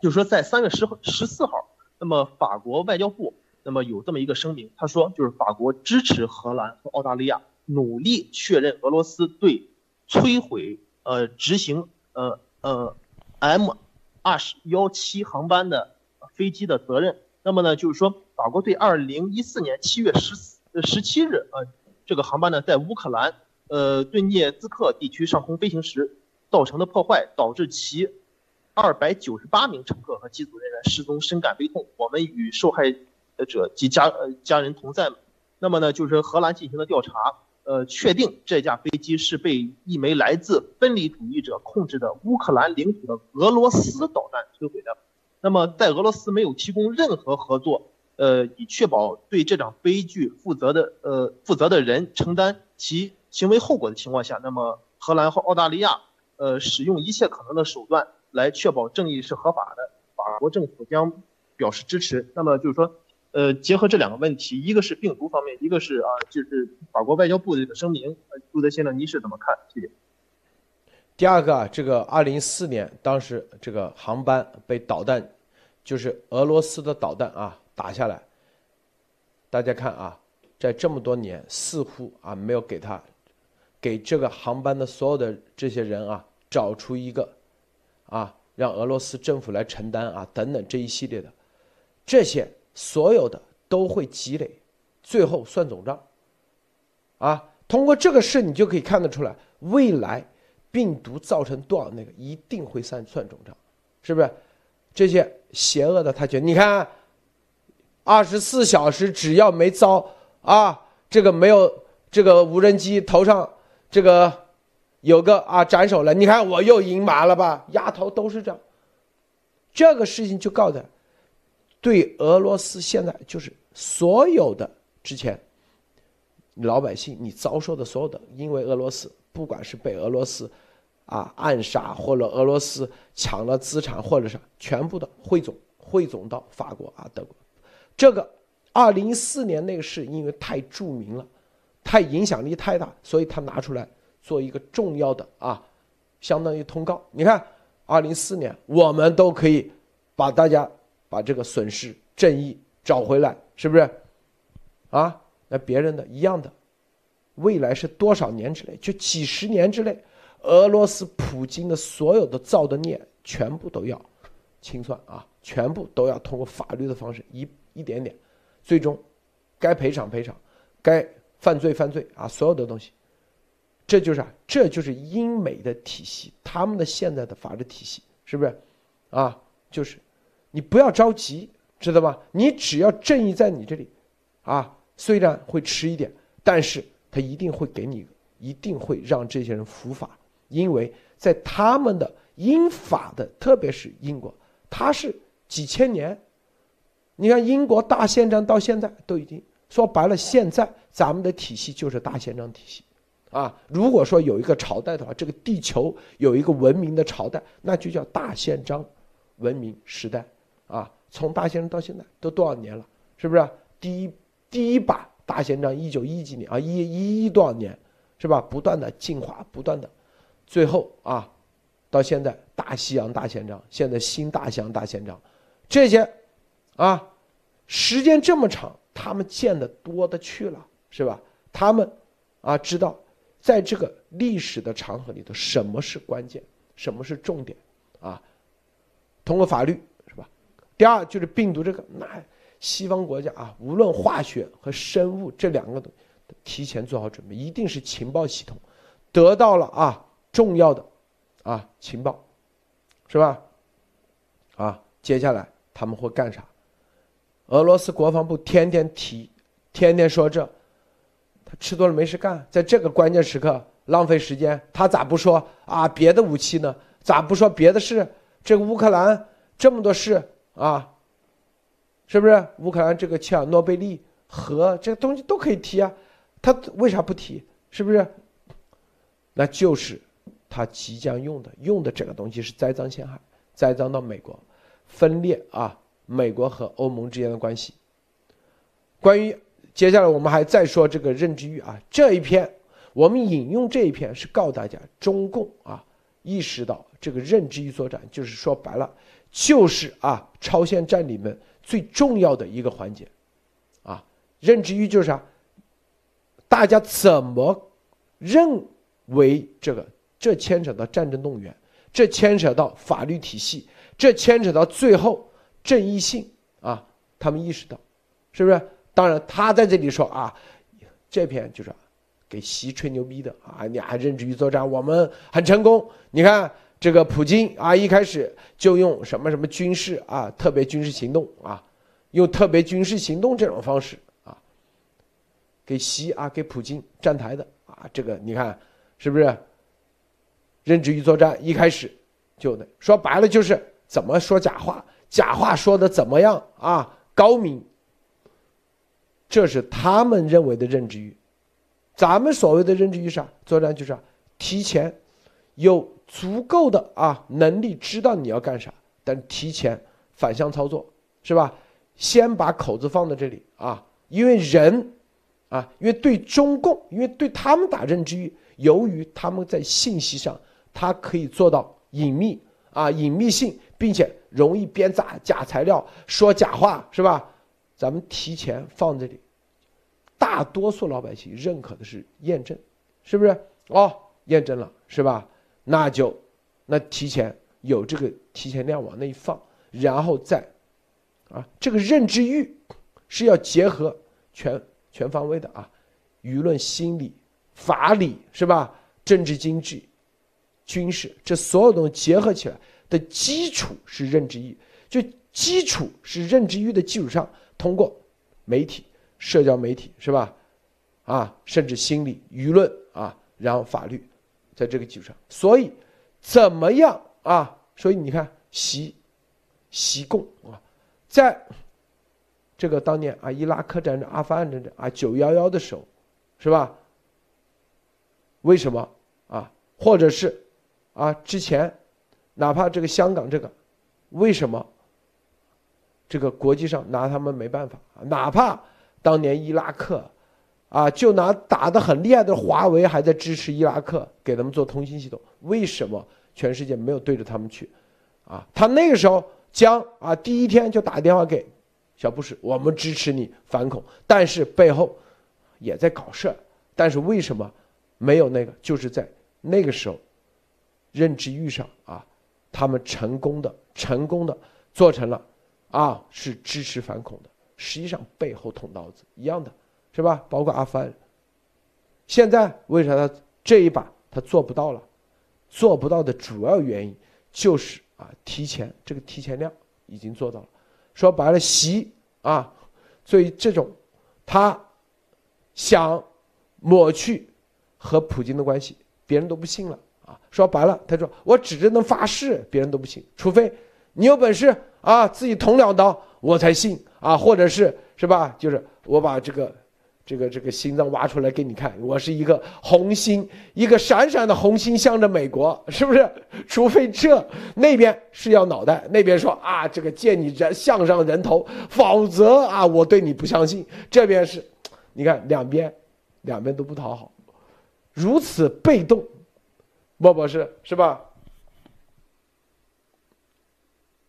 就是说在三月十十四号，那么法国外交部那么有这么一个声明，他说就是法国支持荷兰和澳大利亚努力确认俄罗斯对。摧毁呃执行呃呃 M 二十幺七航班的飞机的责任。那么呢，就是说法国对二零一四年七月十四十七日呃这个航班呢在乌克兰呃顿涅茨克地区上空飞行时造成的破坏，导致其二百九十八名乘客和机组人员失踪，深感悲痛。我们与受害者及家呃家人同在。那么呢，就是荷兰进行了调查。呃，确定这架飞机是被一枚来自分离主义者控制的乌克兰领土的俄罗斯导弹摧毁的。那么，在俄罗斯没有提供任何合作，呃，以确保对这场悲剧负责的呃负责的人承担其行为后果的情况下，那么荷兰和澳大利亚呃使用一切可能的手段来确保正义是合法的，法国政府将表示支持。那么就是说。呃，结合这两个问题，一个是病毒方面，一个是啊，就是法国外交部的这个声明，呃，杜德先生，您是怎么看？谢谢。第二个啊，这个二零一四年，当时这个航班被导弹，就是俄罗斯的导弹啊打下来。大家看啊，在这么多年，似乎啊没有给他，给这个航班的所有的这些人啊找出一个，啊，让俄罗斯政府来承担啊等等这一系列的这些。所有的都会积累，最后算总账。啊，通过这个事你就可以看得出来，未来病毒造成多少那个一定会算算总账，是不是？这些邪恶的他觉得，你看，二十四小时只要没遭啊，这个没有这个无人机头上这个有个啊斩首了，你看我又赢麻了吧？丫头都是这样，这个事情就告诉他。对俄罗斯现在就是所有的之前老百姓你遭受的所有的，因为俄罗斯不管是被俄罗斯啊暗杀，或者俄罗斯抢了资产，或者是全部的汇总汇总到法国啊德国，这个二零一四年那个事因为太著名了，太影响力太大，所以他拿出来做一个重要的啊，相当于通告。你看二零四年我们都可以把大家。把这个损失正义找回来，是不是？啊，那别人的一样的，未来是多少年之内？就几十年之内，俄罗斯普京的所有的造的孽，全部都要清算啊，全部都要通过法律的方式一一点点，最终该赔偿赔偿，该犯罪犯罪啊，所有的东西，这就是啊，这就是英美的体系，他们的现在的法治体系，是不是？啊，就是。你不要着急，知道吧？你只要正义在你这里，啊，虽然会迟一点，但是他一定会给你，一定会让这些人伏法，因为在他们的英法的，特别是英国，他是几千年。你看英国大宪章到现在都已经说白了，现在咱们的体系就是大宪章体系，啊，如果说有一个朝代的话，这个地球有一个文明的朝代，那就叫大宪章文明时代。啊，从大宪章到现在都多少年了，是不是？第一第一把大宪章一九一几年啊，一一一多少年，是吧？不断的进化，不断的，最后啊，到现在大西洋大宪章，现在新大西洋大宪章，这些啊，时间这么长，他们见的多的去了，是吧？他们啊，知道在这个历史的长河里头，什么是关键，什么是重点啊？通过法律是吧。第二就是病毒这个，那西方国家啊，无论化学和生物这两个东西提前做好准备，一定是情报系统得到了啊重要的啊情报，是吧？啊，接下来他们会干啥？俄罗斯国防部天天提，天天说这，他吃多了没事干，在这个关键时刻浪费时间，他咋不说啊别的武器呢？咋不说别的事？这个乌克兰这么多事啊，是不是？乌克兰这个切尔诺贝利核这个东西都可以提啊，他为啥不提？是不是？那就是他即将用的，用的这个东西是栽赃陷害，栽赃到美国，分裂啊，美国和欧盟之间的关系。关于接下来我们还再说这个任之玉啊，这一篇我们引用这一篇是告诉大家，中共啊意识到这个任之玉作战，就是说白了，就是啊超限战里面最重要的一个环节，啊任之玉就是啥？大家怎么认为这个？这牵扯到战争动员，这牵扯到法律体系，这牵扯到最后正义性啊！他们意识到，是不是？当然，他在这里说啊，这篇就是给习吹牛逼的啊！你还任职于作战，我们很成功。你看这个普京啊，一开始就用什么什么军事啊，特别军事行动啊，用特别军事行动这种方式啊，给习啊，给普京站台的啊！这个你看是不是？任职于作战一开始就说白了就是怎么说假话，假话说的怎么样啊？高明。这是他们认为的认知欲，咱们所谓的认知欲啥？作战就是提前有足够的啊能力，知道你要干啥，但提前反向操作，是吧？先把口子放在这里啊，因为人啊，因为对中共，因为对他们打认知欲，由于他们在信息上，他可以做到隐秘啊，隐秘性，并且容易编杂假材料，说假话，是吧？咱们提前放这里，大多数老百姓认可的是验证，是不是？哦，验证了，是吧？那就，那提前有这个提前量往那一放，然后再，啊，这个认知欲是要结合全全方位的啊，舆论、心理、法理，是吧？政治、经济、军事，这所有东西结合起来的基础是认知欲，就基础是认知欲的基础上。通过媒体、社交媒体是吧？啊，甚至心理、舆论啊，然后法律，在这个基础上，所以怎么样啊？所以你看，习、习共啊，在这个当年啊，伊拉克战争、阿富汗战争啊，九幺幺的时候，是吧？为什么啊？或者是啊，之前哪怕这个香港这个，为什么？这个国际上拿他们没办法哪怕当年伊拉克，啊，就拿打得很厉害的华为还在支持伊拉克给他们做通信系统，为什么全世界没有对着他们去？啊，他那个时候将啊第一天就打电话给小布什，我们支持你反恐，但是背后也在搞事但是为什么没有那个？就是在那个时候认知遇上啊，他们成功的成功的做成了。啊，是支持反恐的，实际上背后捅刀子一样的，是吧？包括阿富汗，现在为啥他这一把他做不到了？做不到的主要原因就是啊，提前这个提前量已经做到了。说白了，习啊，所以这种他想抹去和普京的关系，别人都不信了啊。说白了，他说我指着能发誓，别人都不信，除非你有本事。啊，自己捅两刀我才信啊，或者是是吧？就是我把这个，这个这个心脏挖出来给你看，我是一个红心，一个闪闪的红心，向着美国，是不是？除非这那边是要脑袋，那边说啊，这个见你人项上人头，否则啊，我对你不相信。这边是，你看两边，两边都不讨好，如此被动，莫博士是吧？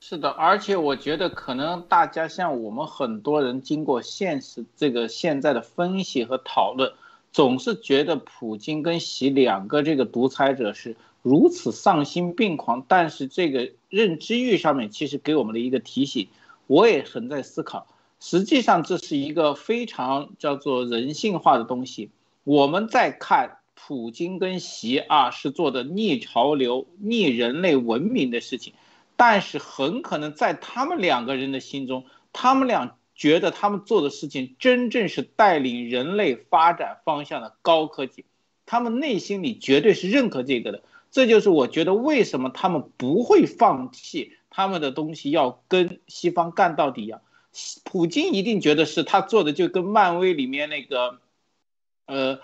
是的，而且我觉得可能大家像我们很多人经过现实这个现在的分析和讨论，总是觉得普京跟习两个这个独裁者是如此丧心病狂。但是这个认知欲上面其实给我们的一个提醒，我也很在思考，实际上这是一个非常叫做人性化的东西。我们在看普京跟习啊是做的逆潮流、逆人类文明的事情。但是很可能在他们两个人的心中，他们俩觉得他们做的事情真正是带领人类发展方向的高科技，他们内心里绝对是认可这个的。这就是我觉得为什么他们不会放弃他们的东西，要跟西方干到底呀。普京一定觉得是他做的就跟漫威里面那个，呃。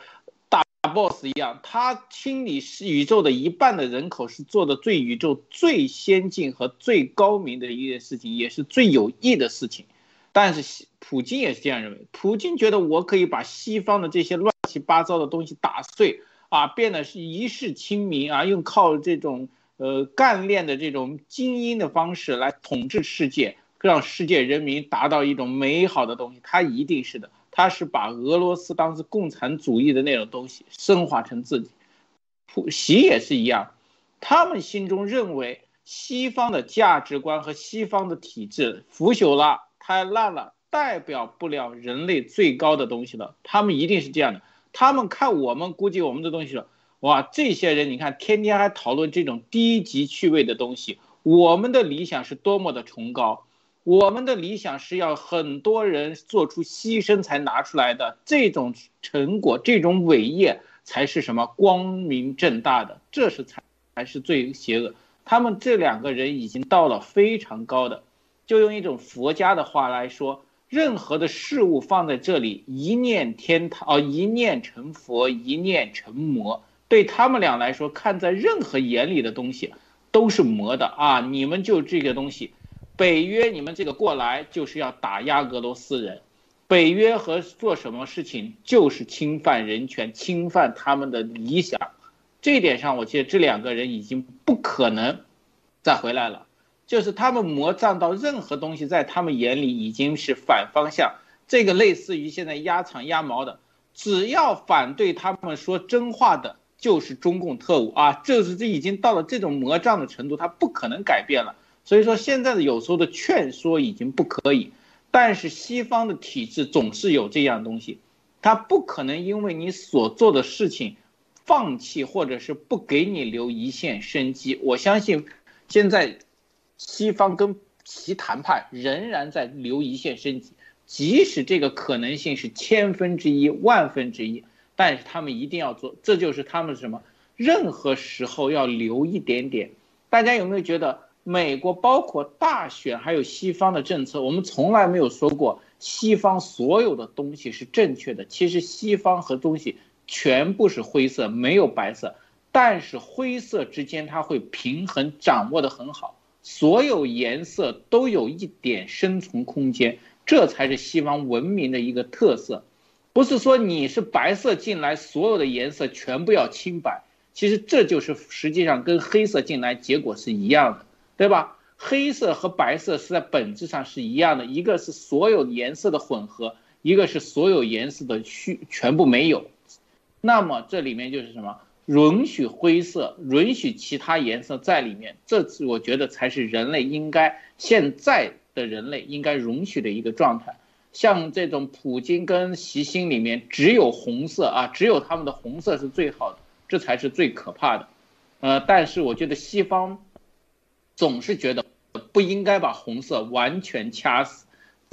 Boss 一样，他清理是宇宙的一半的人口，是做的最宇宙最先进和最高明的一件事情，也是最有益的事情。但是普京也是这样认为，普京觉得我可以把西方的这些乱七八糟的东西打碎啊，变得是一世亲民啊，用靠这种呃干练的这种精英的方式来统治世界，让世界人民达到一种美好的东西，他一定是的。他是把俄罗斯当时共产主义的那种东西升华成自己，普习也是一样，他们心中认为西方的价值观和西方的体制腐朽了、太烂了，代表不了人类最高的东西了。他们一定是这样的。他们看我们，估计我们的东西了，哇，这些人你看，天天还讨论这种低级趣味的东西，我们的理想是多么的崇高。我们的理想是要很多人做出牺牲才拿出来的，这种成果、这种伟业才是什么光明正大的，这是才才是最邪恶。他们这两个人已经到了非常高的，就用一种佛家的话来说，任何的事物放在这里，一念天堂，哦，一念成佛，一念成魔。对他们俩来说，看在任何眼里的东西都是魔的啊！你们就这个东西。北约，你们这个过来就是要打压俄罗斯人，北约和做什么事情就是侵犯人权，侵犯他们的理想，这一点上，我觉得这两个人已经不可能再回来了，就是他们魔障到任何东西在他们眼里已经是反方向，这个类似于现在压场压毛的，只要反对他们说真话的，就是中共特务。啊，这是这已经到了这种魔障的程度，他不可能改变了。所以说，现在的有时候的劝说已经不可以，但是西方的体制总是有这样东西，他不可能因为你所做的事情，放弃或者是不给你留一线生机。我相信，现在西方跟其谈判仍然在留一线生机，即使这个可能性是千分之一、万分之一，但是他们一定要做，这就是他们什么？任何时候要留一点点。大家有没有觉得？美国包括大选，还有西方的政策，我们从来没有说过西方所有的东西是正确的。其实西方和东西全部是灰色，没有白色。但是灰色之间它会平衡，掌握的很好。所有颜色都有一点生存空间，这才是西方文明的一个特色。不是说你是白色进来，所有的颜色全部要清白。其实这就是实际上跟黑色进来结果是一样的。对吧？黑色和白色是在本质上是一样的，一个是所有颜色的混合，一个是所有颜色的虚全部没有。那么这里面就是什么？允许灰色，允许其他颜色在里面，这次我觉得才是人类应该现在的人类应该允许的一个状态。像这种普京跟习星里面只有红色啊，只有他们的红色是最好的，这才是最可怕的。呃，但是我觉得西方。总是觉得不应该把红色完全掐死，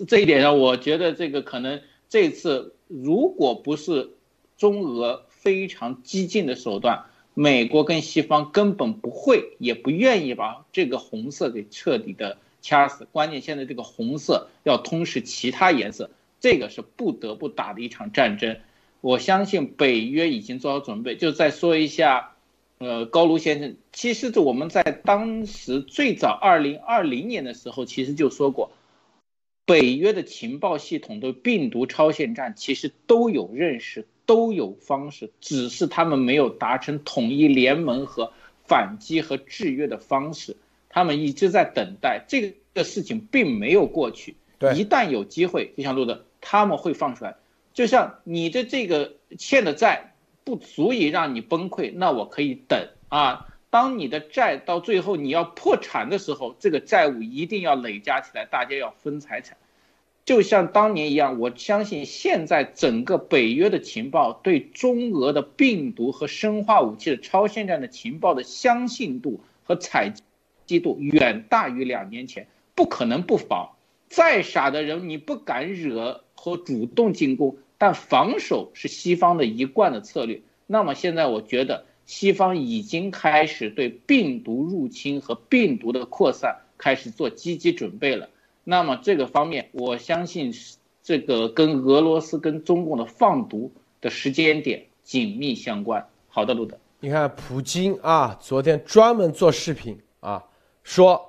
这一点上，我觉得这个可能这次如果不是中俄非常激进的手段，美国跟西方根本不会也不愿意把这个红色给彻底的掐死。关键现在这个红色要吞噬其他颜色，这个是不得不打的一场战争。我相信北约已经做好准备。就再说一下。呃，高卢先生，其实这我们在当时最早二零二零年的时候，其实就说过，北约的情报系统对病毒超限战其实都有认识，都有方式，只是他们没有达成统一联盟和反击和制约的方式，他们一直在等待这个事情并没有过去。一旦有机会，就像陆德，他们会放出来，就像你的这个欠的债。不足以让你崩溃，那我可以等啊。当你的债到最后你要破产的时候，这个债务一定要累加起来，大家要分财产。就像当年一样，我相信现在整个北约的情报对中俄的病毒和生化武器的超限战的情报的相信度和采集度远大于两年前，不可能不防。再傻的人你不敢惹和主动进攻，但防守是西方的一贯的策略。那么现在我觉得西方已经开始对病毒入侵和病毒的扩散开始做积极准备了。那么这个方面，我相信这个跟俄罗斯跟中共的放毒的时间点紧密相关。好的，路德，你看普京啊，昨天专门做视频啊，说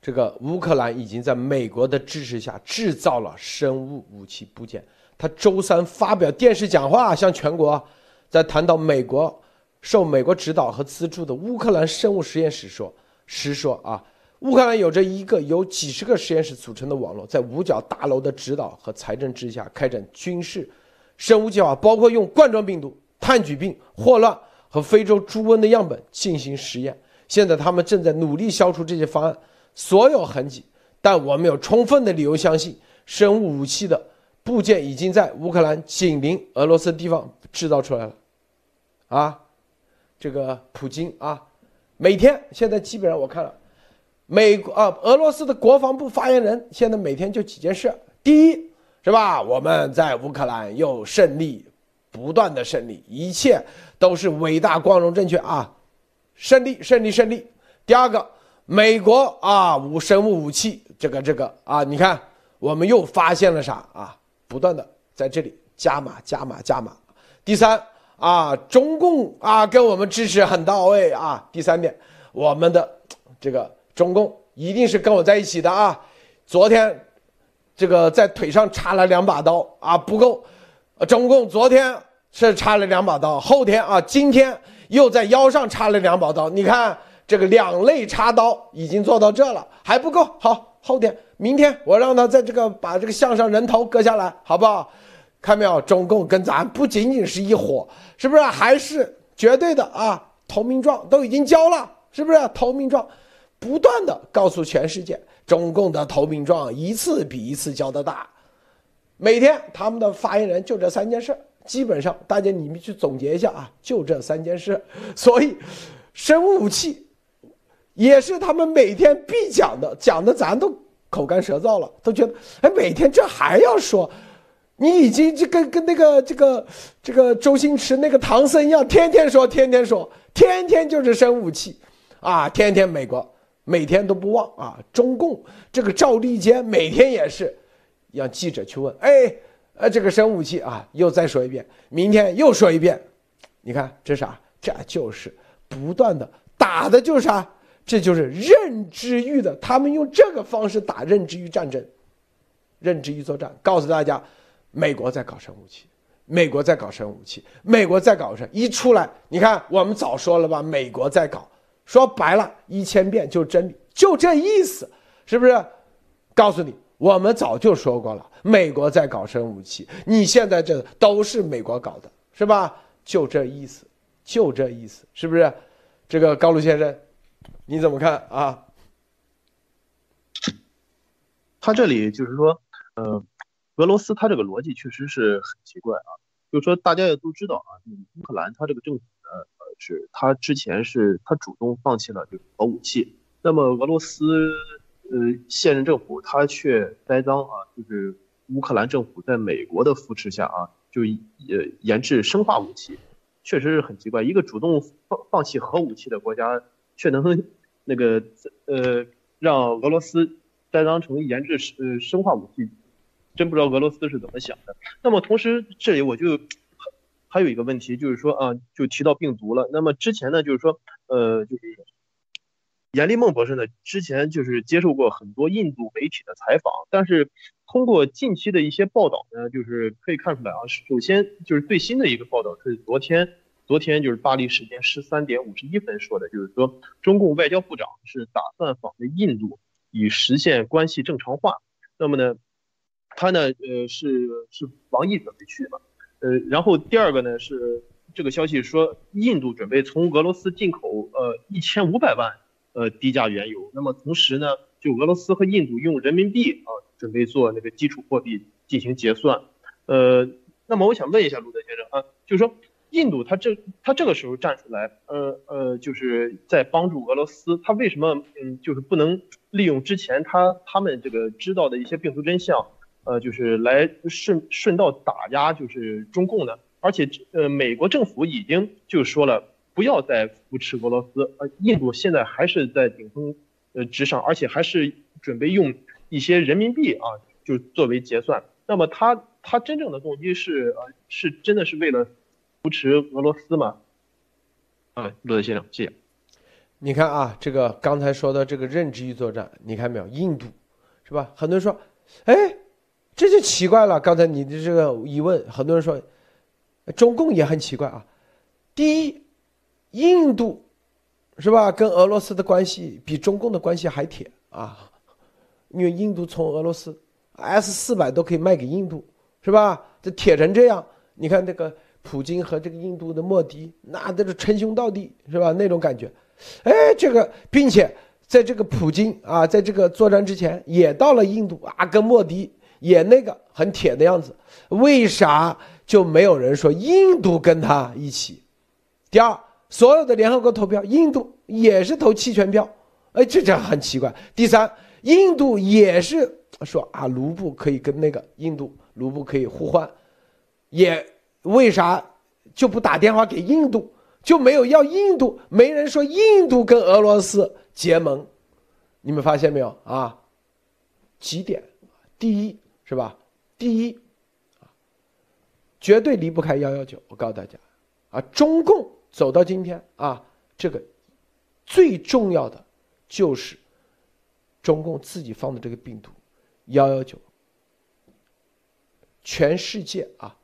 这个乌克兰已经在美国的支持下制造了生物武器部件。他周三发表电视讲话，向全国在谈到美国受美国指导和资助的乌克兰生物实验室说，实说啊。乌克兰有着一个由几十个实验室组成的网络，在五角大楼的指导和财政之下开展军事生物计划，包括用冠状病毒、炭疽病、霍乱和非洲猪瘟的样本进行实验。现在他们正在努力消除这些方案所有痕迹，但我们有充分的理由相信，生物武器的部件已经在乌克兰紧邻俄罗斯地方制造出来了。啊，这个普京啊，每天现在基本上我看了。美国啊，俄罗斯的国防部发言人现在每天就几件事：第一，是吧？我们在乌克兰又胜利，不断的胜利，一切都是伟大、光荣、正确啊！胜利，胜利，胜利。第二个，美国啊，武生物武器，这个这个啊，你看我们又发现了啥啊？不断的在这里加码、加码、加码。第三啊，中共啊，给我们支持很到位啊。第三点，我们的这个。中共一定是跟我在一起的啊！昨天，这个在腿上插了两把刀啊，不够。中共昨天是插了两把刀，后天啊，今天又在腰上插了两把刀。你看这个两肋插刀已经做到这了，还不够。好，后天、明天我让他在这个把这个项上人头割下来，好不好？看没有，中共跟咱不仅仅是一伙，是不是？还是绝对的啊！投名状都已经交了，是不是？投名状。不断的告诉全世界，中共的投名状一次比一次交的大。每天他们的发言人就这三件事，基本上大家你们去总结一下啊，就这三件事。所以，生物武器也是他们每天必讲的，讲的咱都口干舌燥了，都觉得哎，每天这还要说，你已经这跟跟那个这个这个周星驰那个唐僧一样，天天说，天天说，天天就是生武器啊，天天美国。每天都不忘啊！中共这个赵立坚每天也是，让记者去问，哎，呃，这个生武器啊，又再说一遍，明天又说一遍，你看这啥？这就是不断的打的，就是啥？这就是认知域的，他们用这个方式打认知域战争，认知域作战，告诉大家，美国在搞生武器，美国在搞生武器，美国在搞什？一出来，你看我们早说了吧，美国在搞。说白了，一千遍就真理，就这意思，是不是？告诉你，我们早就说过了，美国在搞生武器，你现在这都是美国搞的，是吧？就这意思，就这意思，是不是？这个高卢先生，你怎么看啊？他这里就是说，呃，俄罗斯他这个逻辑确实是很奇怪啊，就是说大家也都知道啊，乌克兰他这个政府呢。是他之前是他主动放弃了就是核武器，那么俄罗斯呃现任政府他却栽赃啊，就是乌克兰政府在美国的扶持下啊，就呃研制生化武器，确实是很奇怪，一个主动放放弃核武器的国家，却能那个呃让俄罗斯栽赃成研制呃生化武器，真不知道俄罗斯是怎么想的。那么同时这里我就。还有一个问题就是说啊，就提到病毒了。那么之前呢，就是说，呃，就是严立梦博士呢，之前就是接受过很多印度媒体的采访，但是通过近期的一些报道呢，就是可以看出来啊，首先就是最新的一个报道是昨天，昨天就是巴黎时间十三点五十一分说的，就是说中共外交部长是打算访问印度，以实现关系正常化。那么呢，他呢，呃，是是王毅准备去嘛？呃，然后第二个呢是这个消息说，印度准备从俄罗斯进口呃一千五百万呃低价原油。那么同时呢，就俄罗斯和印度用人民币啊准备做那个基础货币进行结算。呃，那么我想问一下陆德先生啊，就是说印度他这他这个时候站出来，呃呃，就是在帮助俄罗斯，他为什么嗯就是不能利用之前他他们这个知道的一些病毒真相，呃，就是来顺顺道打压就是中共呢？而且呃，美国政府已经就说了，不要再扶持俄罗斯，呃，印度现在还是在顶峰呃之上，而且还是准备用一些人民币啊，就作为结算。那么他他真正的动机是呃是真的是为了。扶持俄罗斯嘛？啊，陆德先生，谢谢。你看啊，这个刚才说的这个认知域作战，你看没有？印度是吧？很多人说，哎，这就奇怪了。刚才你的这个疑问，很多人说，中共也很奇怪啊。第一，印度是吧？跟俄罗斯的关系比中共的关系还铁啊，因为印度从俄罗斯 S 四百都可以卖给印度，是吧？这铁成这样，你看那个。普京和这个印度的莫迪，那都是称兄道弟，是吧？那种感觉，哎，这个，并且在这个普京啊，在这个作战之前也到了印度啊，跟莫迪也那个很铁的样子，为啥就没有人说印度跟他一起？第二，所有的联合国投票，印度也是投弃权票，哎，这这很奇怪。第三，印度也是说啊，卢布可以跟那个印度卢布可以互换，也。为啥就不打电话给印度？就没有要印度？没人说印度跟俄罗斯结盟，你们发现没有啊？几点？第一是吧？第一绝对离不开幺幺九。我告诉大家啊，中共走到今天啊，这个最重要的就是中共自己放的这个病毒幺幺九，全世界啊。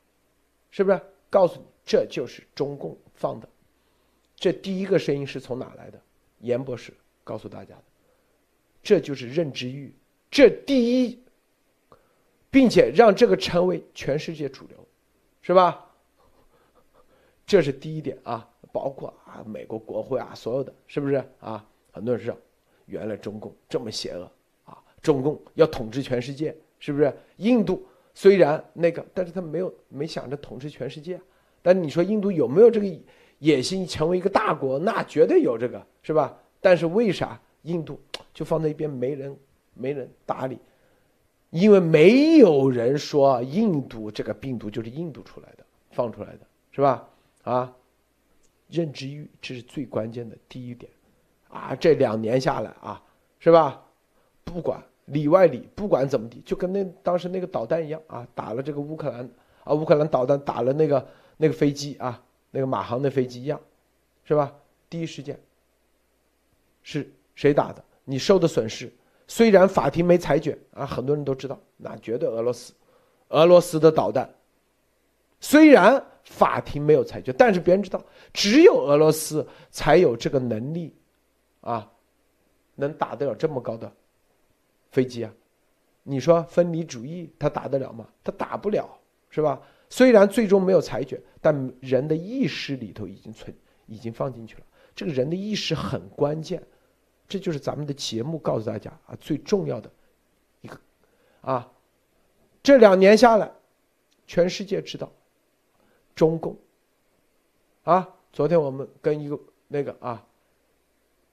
是不是告诉你这就是中共放的？这第一个声音是从哪来的？严博士告诉大家的，这就是认知欲，这第一，并且让这个成为全世界主流，是吧？这是第一点啊，包括啊美国国会啊所有的，是不是啊？很多人知道，原来中共这么邪恶啊，中共要统治全世界，是不是？印度。虽然那个，但是他没有没想着统治全世界，但你说印度有没有这个野心成为一个大国？那绝对有这个，是吧？但是为啥印度就放在一边没人没人打理？因为没有人说印度这个病毒就是印度出来的，放出来的是吧？啊，认知欲这是最关键的第一点，啊，这两年下来啊，是吧？不管。里外里不管怎么地，就跟那当时那个导弹一样啊，打了这个乌克兰啊，乌克兰导弹打了那个那个飞机啊，那个马航的飞机一样，是吧？第一时间是谁打的？你受的损失，虽然法庭没裁决啊，很多人都知道，那绝对俄罗斯，俄罗斯的导弹，虽然法庭没有裁决，但是别人知道，只有俄罗斯才有这个能力，啊，能打得了这么高的。飞机啊，你说分离主义他打得了吗？他打不了，是吧？虽然最终没有裁决，但人的意识里头已经存，已经放进去了。这个人的意识很关键，这就是咱们的节目告诉大家啊最重要的一个啊。这两年下来，全世界知道中共啊。昨天我们跟一个那个啊，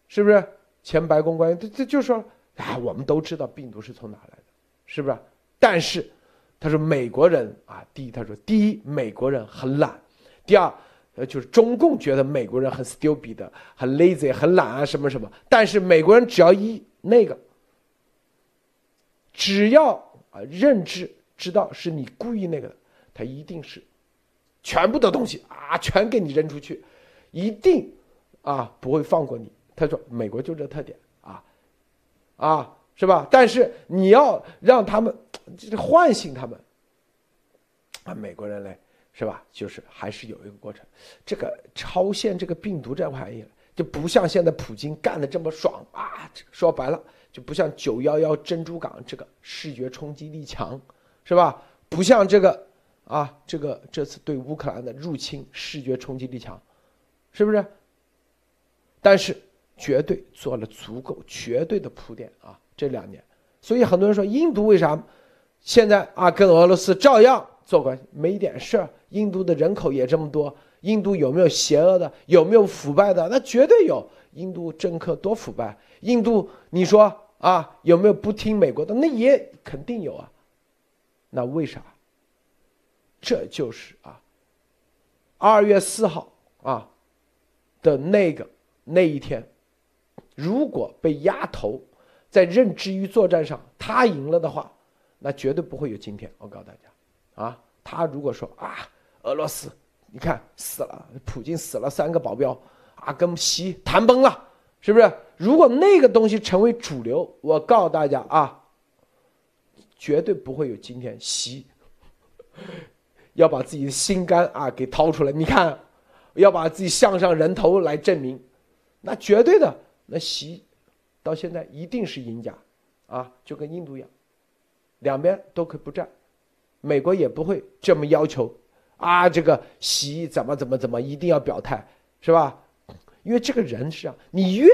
是不是前白宫官员？他他就说。啊，我们都知道病毒是从哪来的，是不是？但是，他说美国人啊，第一，他说第一，美国人很懒；第二，呃，就是中共觉得美国人很 stupid、很 lazy、很懒啊，什么什么。但是美国人只要一那个，只要啊认知知道是你故意那个的，他一定是全部的东西啊全给你扔出去，一定啊不会放过你。他说美国就这特点。啊，是吧？但是你要让他们就是，唤醒他们，啊，美国人嘞，是吧？就是还是有一个过程。这个超限这个病毒这玩意就不像现在普京干的这么爽啊！说白了，就不像九幺幺珍珠港这个视觉冲击力强，是吧？不像这个啊，这个这次对乌克兰的入侵视觉冲击力强，是不是？但是。绝对做了足够绝对的铺垫啊！这两年，所以很多人说印度为啥现在啊跟俄罗斯照样做关系没点事儿？印度的人口也这么多，印度有没有邪恶的？有没有腐败的？那绝对有。印度政客多腐败？印度你说啊，有没有不听美国的？那也肯定有啊。那为啥？这就是啊，二月四号啊的那个那一天，如果被压头，在认知与作战上他赢了的话，那绝对不会有今天。我告诉大家，啊，他如果说啊，俄罗斯，你看死了，普京死了三个保镖，啊，跟西谈崩了，是不是？如果那个东西成为主流，我告诉大家啊，绝对不会有今天西。要把自己的心肝啊给掏出来，你看，要把自己项上人头来证明，那绝对的，那习到现在一定是赢家，啊，就跟印度一样，两边都可以不战，美国也不会这么要求，啊，这个习怎么怎么怎么一定要表态，是吧？因为这个人是啊，你越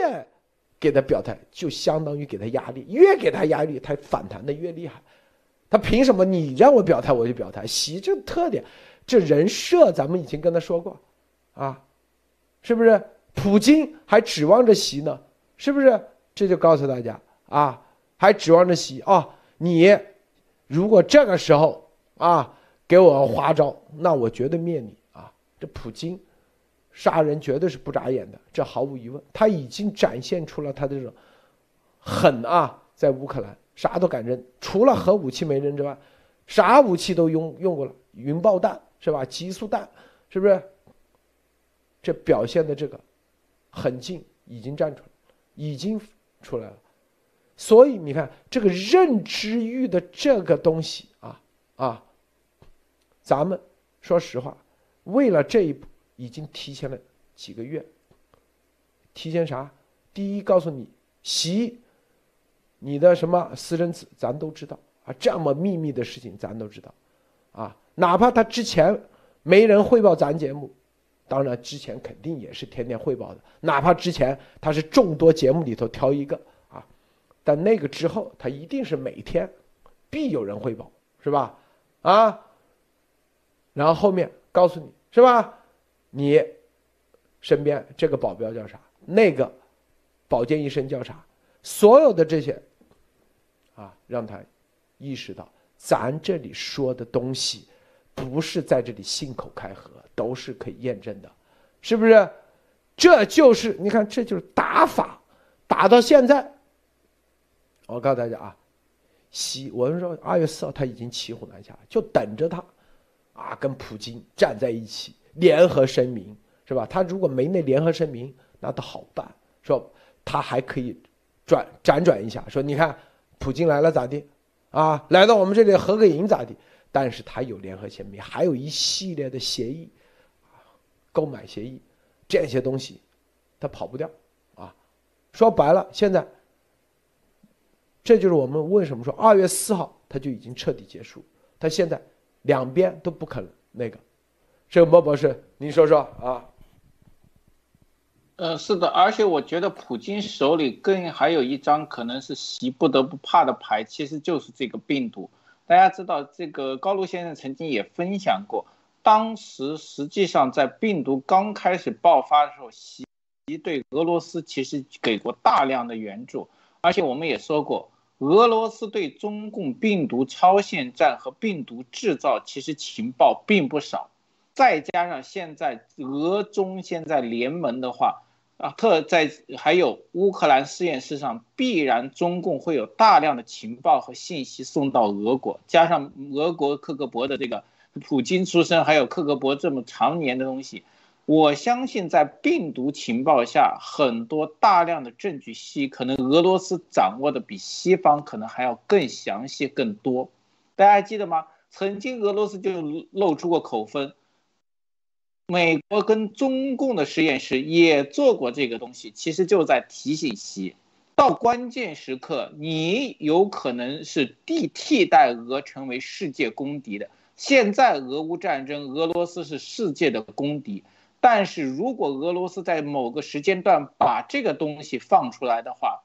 给他表态，就相当于给他压力，越给他压力，他反弹的越厉害。他凭什么？你让我表态，我就表态。习这特点，这人设，咱们已经跟他说过，啊，是不是？普京还指望着习呢，是不是？这就告诉大家啊，还指望着习啊。你如果这个时候啊给我花招，那我绝对灭你啊！这普京杀人绝对是不眨眼的，这毫无疑问。他已经展现出了他的这种狠啊，在乌克兰。啥都敢扔，除了核武器没扔之外，啥武器都用用过了，云爆弹是吧？极速弹是不是？这表现的这个很近已经站出来，已经出来了。所以你看这个认知域的这个东西啊啊，咱们说实话，为了这一步已经提前了几个月。提前啥？第一，告诉你习。你的什么私生子，咱都知道啊！这么秘密的事情，咱都知道，啊，哪怕他之前没人汇报咱节目，当然之前肯定也是天天汇报的。哪怕之前他是众多节目里头挑一个啊，但那个之后，他一定是每天必有人汇报，是吧？啊，然后后面告诉你是吧？你身边这个保镖叫啥？那个保健医生叫啥？所有的这些。啊，让他意识到，咱这里说的东西，不是在这里信口开河，都是可以验证的，是不是？这就是你看，这就是打法，打到现在。我告诉大家啊，西，我们说二月四号他已经骑虎难下，就等着他，啊，跟普京站在一起，联合声明，是吧？他如果没那联合声明，那倒好办，说他还可以转辗转一下，说你看。普京来了咋地？啊，来到我们这里合个影咋地？但是他有联合签名，还有一系列的协议，购买协议，这些东西，他跑不掉啊。说白了，现在，这就是我们为什么说二月四号他就已经彻底结束。他现在两边都不肯那个。这个莫博士，您说说啊。呃，是的，而且我觉得普京手里更还有一张可能是习不得不怕的牌，其实就是这个病毒。大家知道，这个高卢先生曾经也分享过，当时实际上在病毒刚开始爆发的时候，习对俄罗斯其实给过大量的援助，而且我们也说过，俄罗斯对中共病毒超限战和病毒制造其实情报并不少，再加上现在俄中现在联盟的话。啊，特在还有乌克兰实验室上，必然中共会有大量的情报和信息送到俄国，加上俄国克格勃的这个普京出身，还有克格勃这么常年的东西，我相信在病毒情报下，很多大量的证据系可能俄罗斯掌握的比西方可能还要更详细更多。大家还记得吗？曾经俄罗斯就露出过口风。美国跟中共的实验室也做过这个东西，其实就在提醒习，到关键时刻，你有可能是替替代俄成为世界公敌的。现在俄乌战争，俄罗斯是世界的公敌，但是如果俄罗斯在某个时间段把这个东西放出来的话，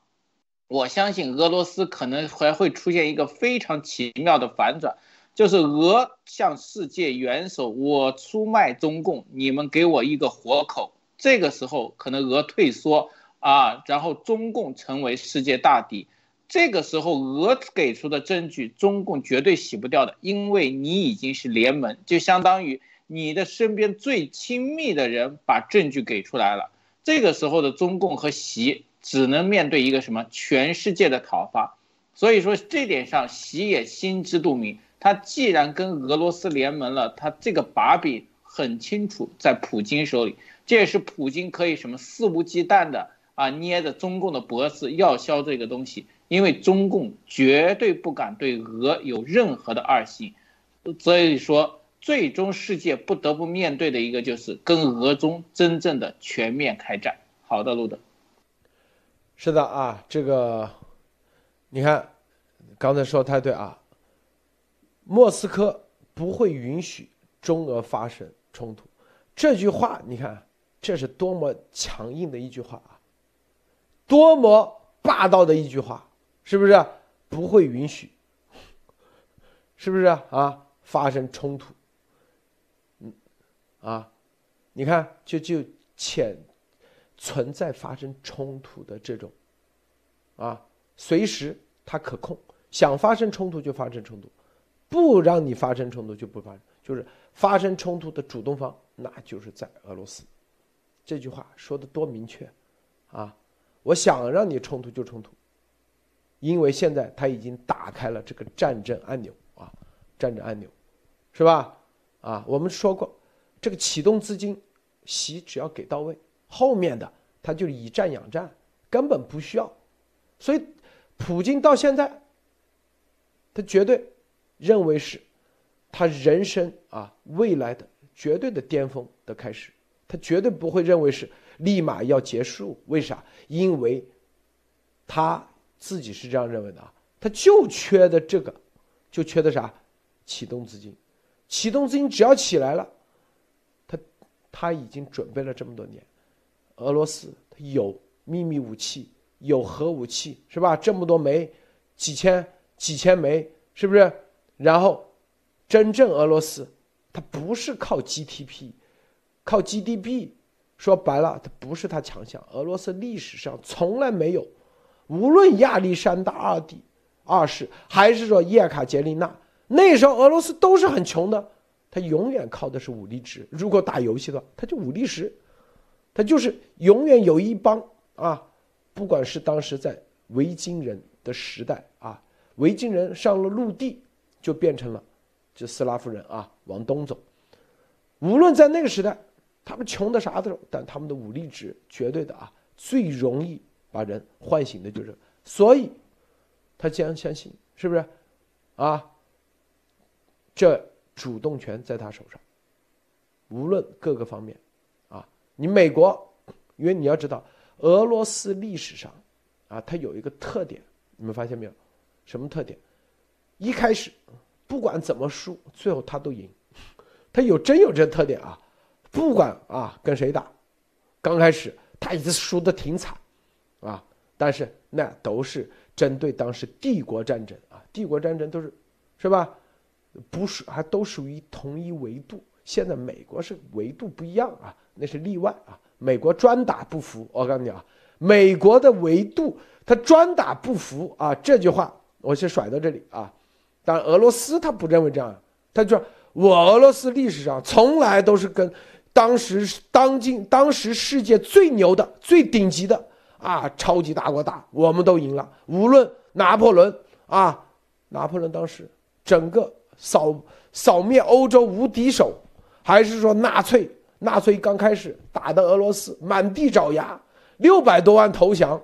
我相信俄罗斯可能还会出现一个非常奇妙的反转。就是俄向世界元首，我出卖中共，你们给我一个活口。这个时候可能俄退缩啊，然后中共成为世界大敌。这个时候俄给出的证据，中共绝对洗不掉的，因为你已经是联盟，就相当于你的身边最亲密的人把证据给出来了。这个时候的中共和习只能面对一个什么全世界的讨伐。所以说这点上，习也心知肚明。他既然跟俄罗斯联盟了，他这个把柄很清楚在普京手里。这也是普京可以什么肆无忌惮的啊，捏着中共的脖子要削这个东西。因为中共绝对不敢对俄有任何的二心，所以说最终世界不得不面对的一个就是跟俄中真正的全面开战。好的，路德。是的啊，这个。你看，刚才说太对啊！莫斯科不会允许中俄发生冲突，这句话你看，这是多么强硬的一句话啊！多么霸道的一句话，是不是？不会允许，是不是啊？发生冲突，嗯，啊，你看，就就潜存在发生冲突的这种，啊。随时它可控，想发生冲突就发生冲突，不让你发生冲突就不发生，就是发生冲突的主动方，那就是在俄罗斯。这句话说的多明确，啊，我想让你冲突就冲突，因为现在他已经打开了这个战争按钮啊，战争按钮，是吧？啊，我们说过，这个启动资金，习只要给到位，后面的他就以战养战，根本不需要，所以。普京到现在，他绝对认为是他人生啊未来的绝对的巅峰的开始，他绝对不会认为是立马要结束。为啥？因为他自己是这样认为的啊，他就缺的这个，就缺的啥？启动资金，启动资金只要起来了，他他已经准备了这么多年，俄罗斯他有秘密武器。有核武器是吧？这么多枚，几千几千枚，是不是？然后，真正俄罗斯，它不是靠 GDP，靠 GDP，说白了，它不是它强项。俄罗斯历史上从来没有，无论亚历山大二帝二世，还是说叶卡捷琳娜，那时候俄罗斯都是很穷的，它永远靠的是武力值。如果打游戏的话，它就武力值，它就是永远有一帮啊。不管是当时在维京人的时代啊，维京人上了陆地就变成了，就斯拉夫人啊往东走。无论在那个时代，他们穷的啥都，但他们的武力值绝对的啊，最容易把人唤醒的就是。所以，他将相信是不是？啊，这主动权在他手上。无论各个方面，啊，你美国，因为你要知道。俄罗斯历史上，啊，它有一个特点，你们发现没有？什么特点？一开始，不管怎么输，最后他都赢。他有真有这特点啊！不管啊跟谁打，刚开始他一直输的挺惨，啊，但是那都是针对当时帝国战争啊，帝国战争都是，是吧？不是还都属于同一维度。现在美国是维度不一样啊，那是例外啊。美国专打不服，我告诉你啊，美国的维度，他专打不服啊！这句话我先甩到这里啊。但俄罗斯他不认为这样，他就我俄罗斯历史上从来都是跟当时当今当时世界最牛的、最顶级的啊超级大国打，我们都赢了。无论拿破仑啊，拿破仑当时整个扫扫灭欧洲无敌手，还是说纳粹。纳粹刚开始打的俄罗斯满地找牙，六百多万投降，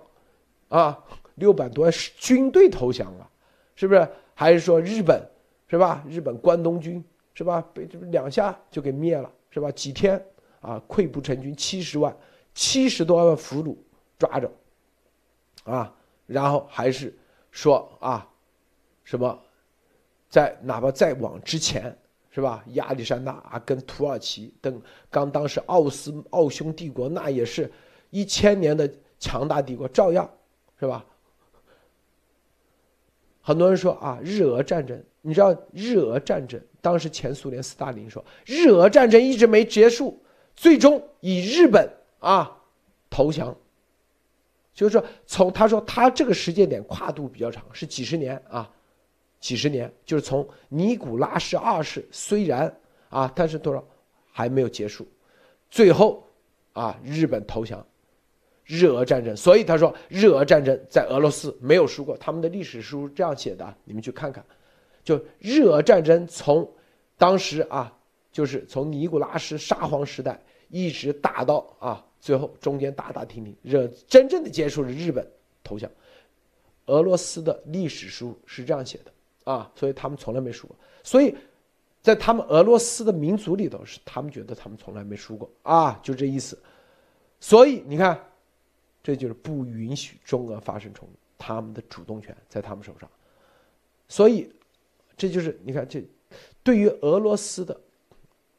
啊，六百多万军队投降了，是不是？还是说日本，是吧？日本关东军是吧？被这两下就给灭了，是吧？几天啊，溃不成军，七十万，七十多万俘虏抓着，啊，然后还是说啊，什么，在哪怕再往之前。是吧？亚历山大啊，跟土耳其等，刚当时奥斯奥匈帝国，那也是一千年的强大帝国，照样，是吧？很多人说啊，日俄战争，你知道日俄战争，当时前苏联斯大林说，日俄战争一直没结束，最终以日本啊投降。就是说，从他说他这个时间点跨度比较长，是几十年啊，几十年，就是从尼古拉斯二世虽然啊，但是多少还没有结束，最后啊日本投降。日俄战争，所以他说日俄战争在俄罗斯没有输过，他们的历史书这样写的，你们去看看。就日俄战争从当时啊，就是从尼古拉斯沙皇时代一直打到啊，最后中间打打停停，日真正的结束了日本投降。俄罗斯的历史书是这样写的啊，所以他们从来没输过。所以在他们俄罗斯的民族里头，是他们觉得他们从来没输过啊，就这意思。所以你看。这就是不允许中俄发生冲突，他们的主动权在他们手上，所以，这就是你看这，对于俄罗斯的，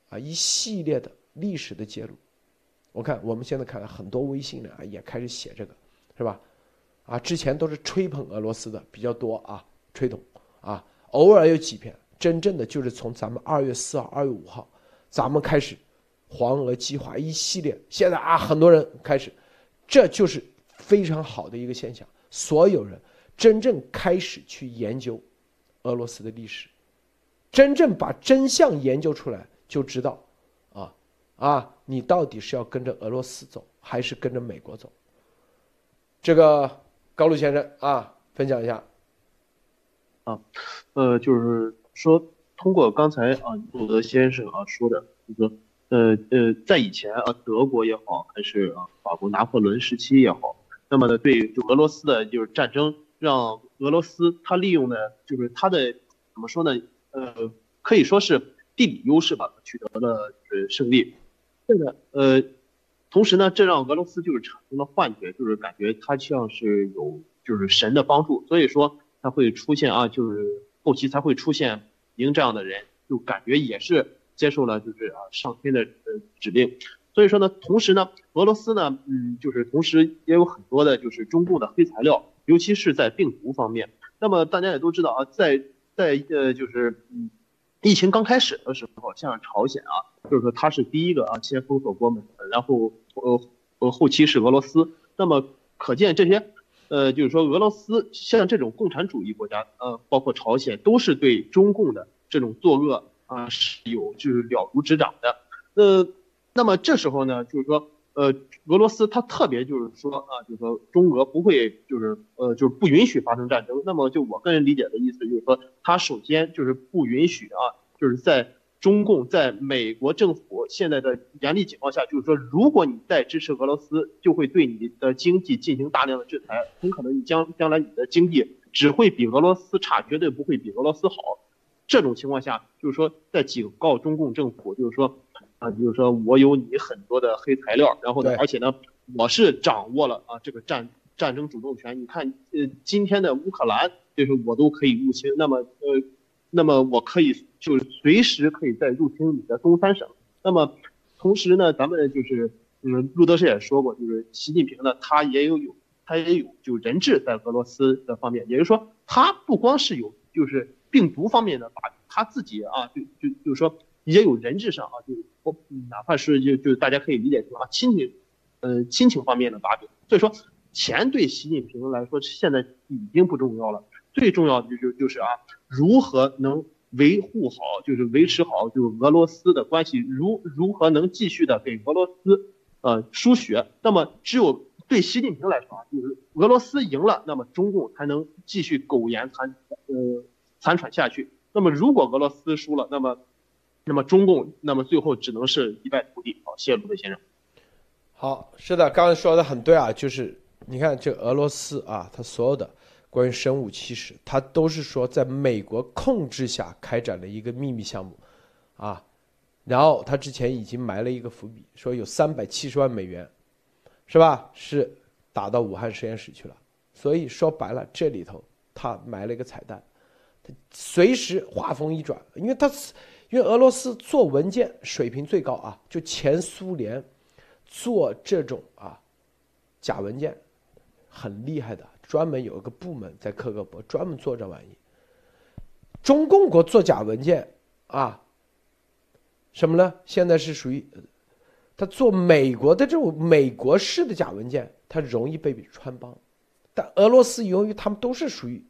啊一系列的历史的揭露，我看我们现在看很多微信呢啊也开始写这个，是吧？啊，之前都是吹捧俄罗斯的比较多啊，吹捧啊，偶尔有几篇真正的就是从咱们二月四号、二月五号，咱们开始黄俄计划一系列，现在啊很多人开始。这就是非常好的一个现象，所有人真正开始去研究俄罗斯的历史，真正把真相研究出来，就知道，啊啊，你到底是要跟着俄罗斯走，还是跟着美国走？这个高露先生啊，分享一下。啊，呃，就是说，通过刚才啊，鲁德先生啊说的，就说。呃呃，在以前啊，德国也好，还是啊法国拿破仑时期也好，那么呢，对就俄罗斯的就是战争，让俄罗斯他利用呢就是他的怎么说呢？呃，可以说是地理优势吧，取得了呃胜利。这个呃，同时呢，这让俄罗斯就是产生了幻觉，就是感觉他像是有就是神的帮助，所以说他会出现啊，就是后期才会出现您这样的人，就感觉也是。接受了就是啊上天的呃指令，所以说呢，同时呢，俄罗斯呢，嗯，就是同时也有很多的就是中共的黑材料，尤其是在病毒方面。那么大家也都知道啊，在在呃就是嗯，疫情刚开始的时候，像朝鲜啊，就是说它是第一个啊先封锁国门，然后呃呃后期是俄罗斯。那么可见这些呃就是说俄罗斯像这种共产主义国家，呃包括朝鲜都是对中共的这种作恶。啊，是有就是了如指掌的，呃，那么这时候呢，就是说，呃，俄罗斯它特别就是说啊，就是说中俄不会就是呃就是不允许发生战争。那么就我个人理解的意思就是说，它首先就是不允许啊，就是在中共在美国政府现在的严厉警告下，就是说，如果你再支持俄罗斯，就会对你的经济进行大量的制裁，很可能你将将来你的经济只会比俄罗斯差，绝对不会比俄罗斯好。这种情况下，就是说在警告中共政府，就是说，啊，就是说我有你很多的黑材料，然后呢，而且呢，我是掌握了啊这个战战争主动权。你看，呃，今天的乌克兰，就是我都可以入侵，那么，呃，那么我可以就是随时可以再入侵你的东三省。那么，同时呢，咱们就是，嗯，路德士也说过，就是习近平呢，他也有有他也有就人质在俄罗斯的方面，也就是说，他不光是有就是。病毒方面的把柄，他自己啊，就就就是说也有人质上啊，就我哪怕是就就大家可以理解成啊亲情，呃亲情方面的把柄。所以说钱对习近平来说现在已经不重要了，最重要的就就就是啊如何能维护好，就是维持好就俄罗斯的关系，如如何能继续的给俄罗斯呃输血。那么只有对习近平来说啊，就是俄罗斯赢了，那么中共才能继续苟延残呃。残喘下去。那么，如果俄罗斯输了，那么，那么中共，那么最后只能是一败涂地。好，谢谢卢德先生。好，是的，刚才说的很对啊，就是你看这俄罗斯啊，它所有的关于生物气史，它都是说在美国控制下开展了一个秘密项目，啊，然后他之前已经埋了一个伏笔，说有三百七十万美元，是吧？是打到武汉实验室去了。所以说白了，这里头他埋了一个彩蛋。随时话锋一转，因为他因为俄罗斯做文件水平最高啊，就前苏联做这种啊假文件很厉害的，专门有一个部门在克格勃专门做这玩意中共国做假文件啊，什么呢？现在是属于他做美国的这种美国式的假文件，他容易被穿帮。但俄罗斯由于他们都是属于，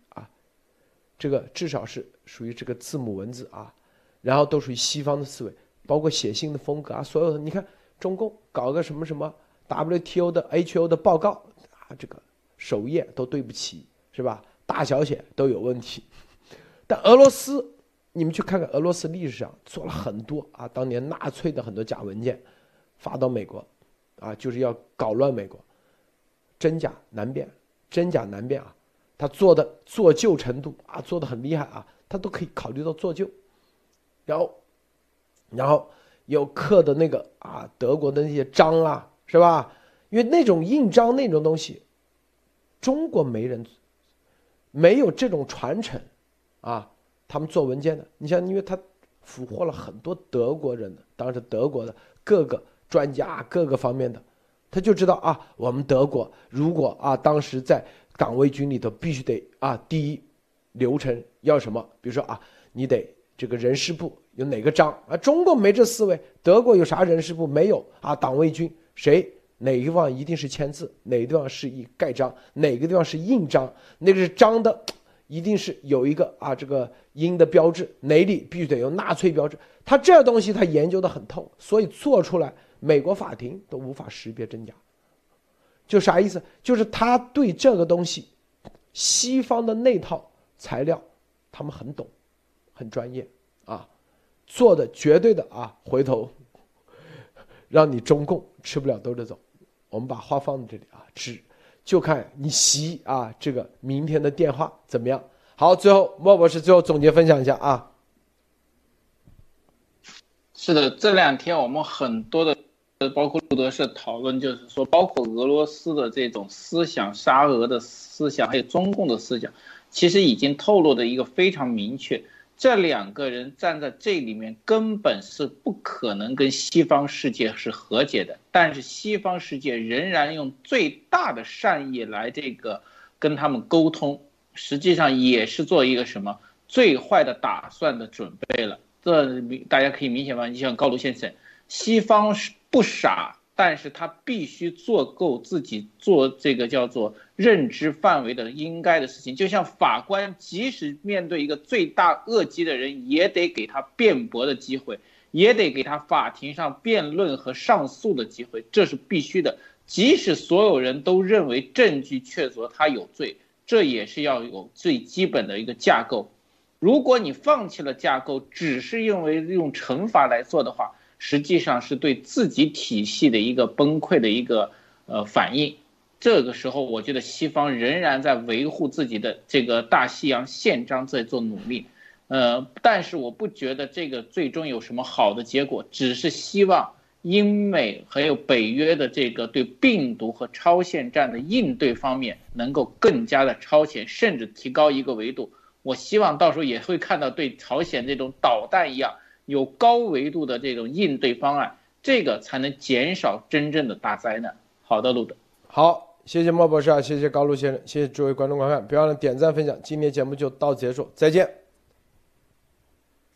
这个至少是属于这个字母文字啊，然后都属于西方的思维，包括写信的风格啊，所有的你看中共搞个什么什么 WTO 的 HO 的报告啊，这个首页都对不起，是吧？大小写都有问题。但俄罗斯，你们去看看俄罗斯历史上做了很多啊，当年纳粹的很多假文件发到美国，啊，就是要搞乱美国，真假难辨。真假难辨啊，他做的做旧程度啊，做的很厉害啊，他都可以考虑到做旧，然后，然后有刻的那个啊，德国的那些章啊，是吧？因为那种印章那种东西，中国没人，没有这种传承，啊，他们做文件的，你像，因为他俘获了很多德国人的，当时德国的各个专家，各个方面的。他就知道啊，我们德国如果啊，当时在党卫军里头必须得啊，第一流程要什么？比如说啊，你得这个人事部有哪个章啊？中国没这思维，德国有啥人事部没有啊？党卫军谁哪个地方一定是签字，哪个地方是一盖章，哪个地方是印章？那个是章的，一定是有一个啊，这个印的标志，哪里必须得有纳粹标志？他这东西他研究的很透，所以做出来。美国法庭都无法识别真假，就啥意思？就是他对这个东西，西方的那套材料，他们很懂，很专业啊，做的绝对的啊，回头 让你中共吃不了兜着走。我们把话放在这里啊，只就看你习啊这个明天的电话怎么样？好，最后莫博士最后总结分享一下啊。是的，这两天我们很多的。呃，包括路德社讨论，就是说，包括俄罗斯的这种思想、沙俄的思想，还有中共的思想，其实已经透露的一个非常明确：这两个人站在这里面，根本是不可能跟西方世界是和解的。但是西方世界仍然用最大的善意来这个跟他们沟通，实际上也是做一个什么最坏的打算的准备了。这大家可以明显发现，就像高卢先生，西方是。不傻，但是他必须做够自己做这个叫做认知范围的应该的事情。就像法官，即使面对一个罪大恶极的人，也得给他辩驳的机会，也得给他法庭上辩论和上诉的机会，这是必须的。即使所有人都认为证据确凿，他有罪，这也是要有最基本的一个架构。如果你放弃了架构，只是因为用惩罚来做的话，实际上是对自己体系的一个崩溃的一个呃反应。这个时候，我觉得西方仍然在维护自己的这个大西洋宪章，在做努力。呃，但是我不觉得这个最终有什么好的结果，只是希望英美还有北约的这个对病毒和超限战的应对方面能够更加的超前，甚至提高一个维度。我希望到时候也会看到对朝鲜这种导弹一样。有高维度的这种应对方案，这个才能减少真正的大灾难。好的，路德，好，谢谢莫博士啊，谢谢高路先生，谢谢诸位观众观看，别忘了点赞分享。今天节目就到此结束，再见。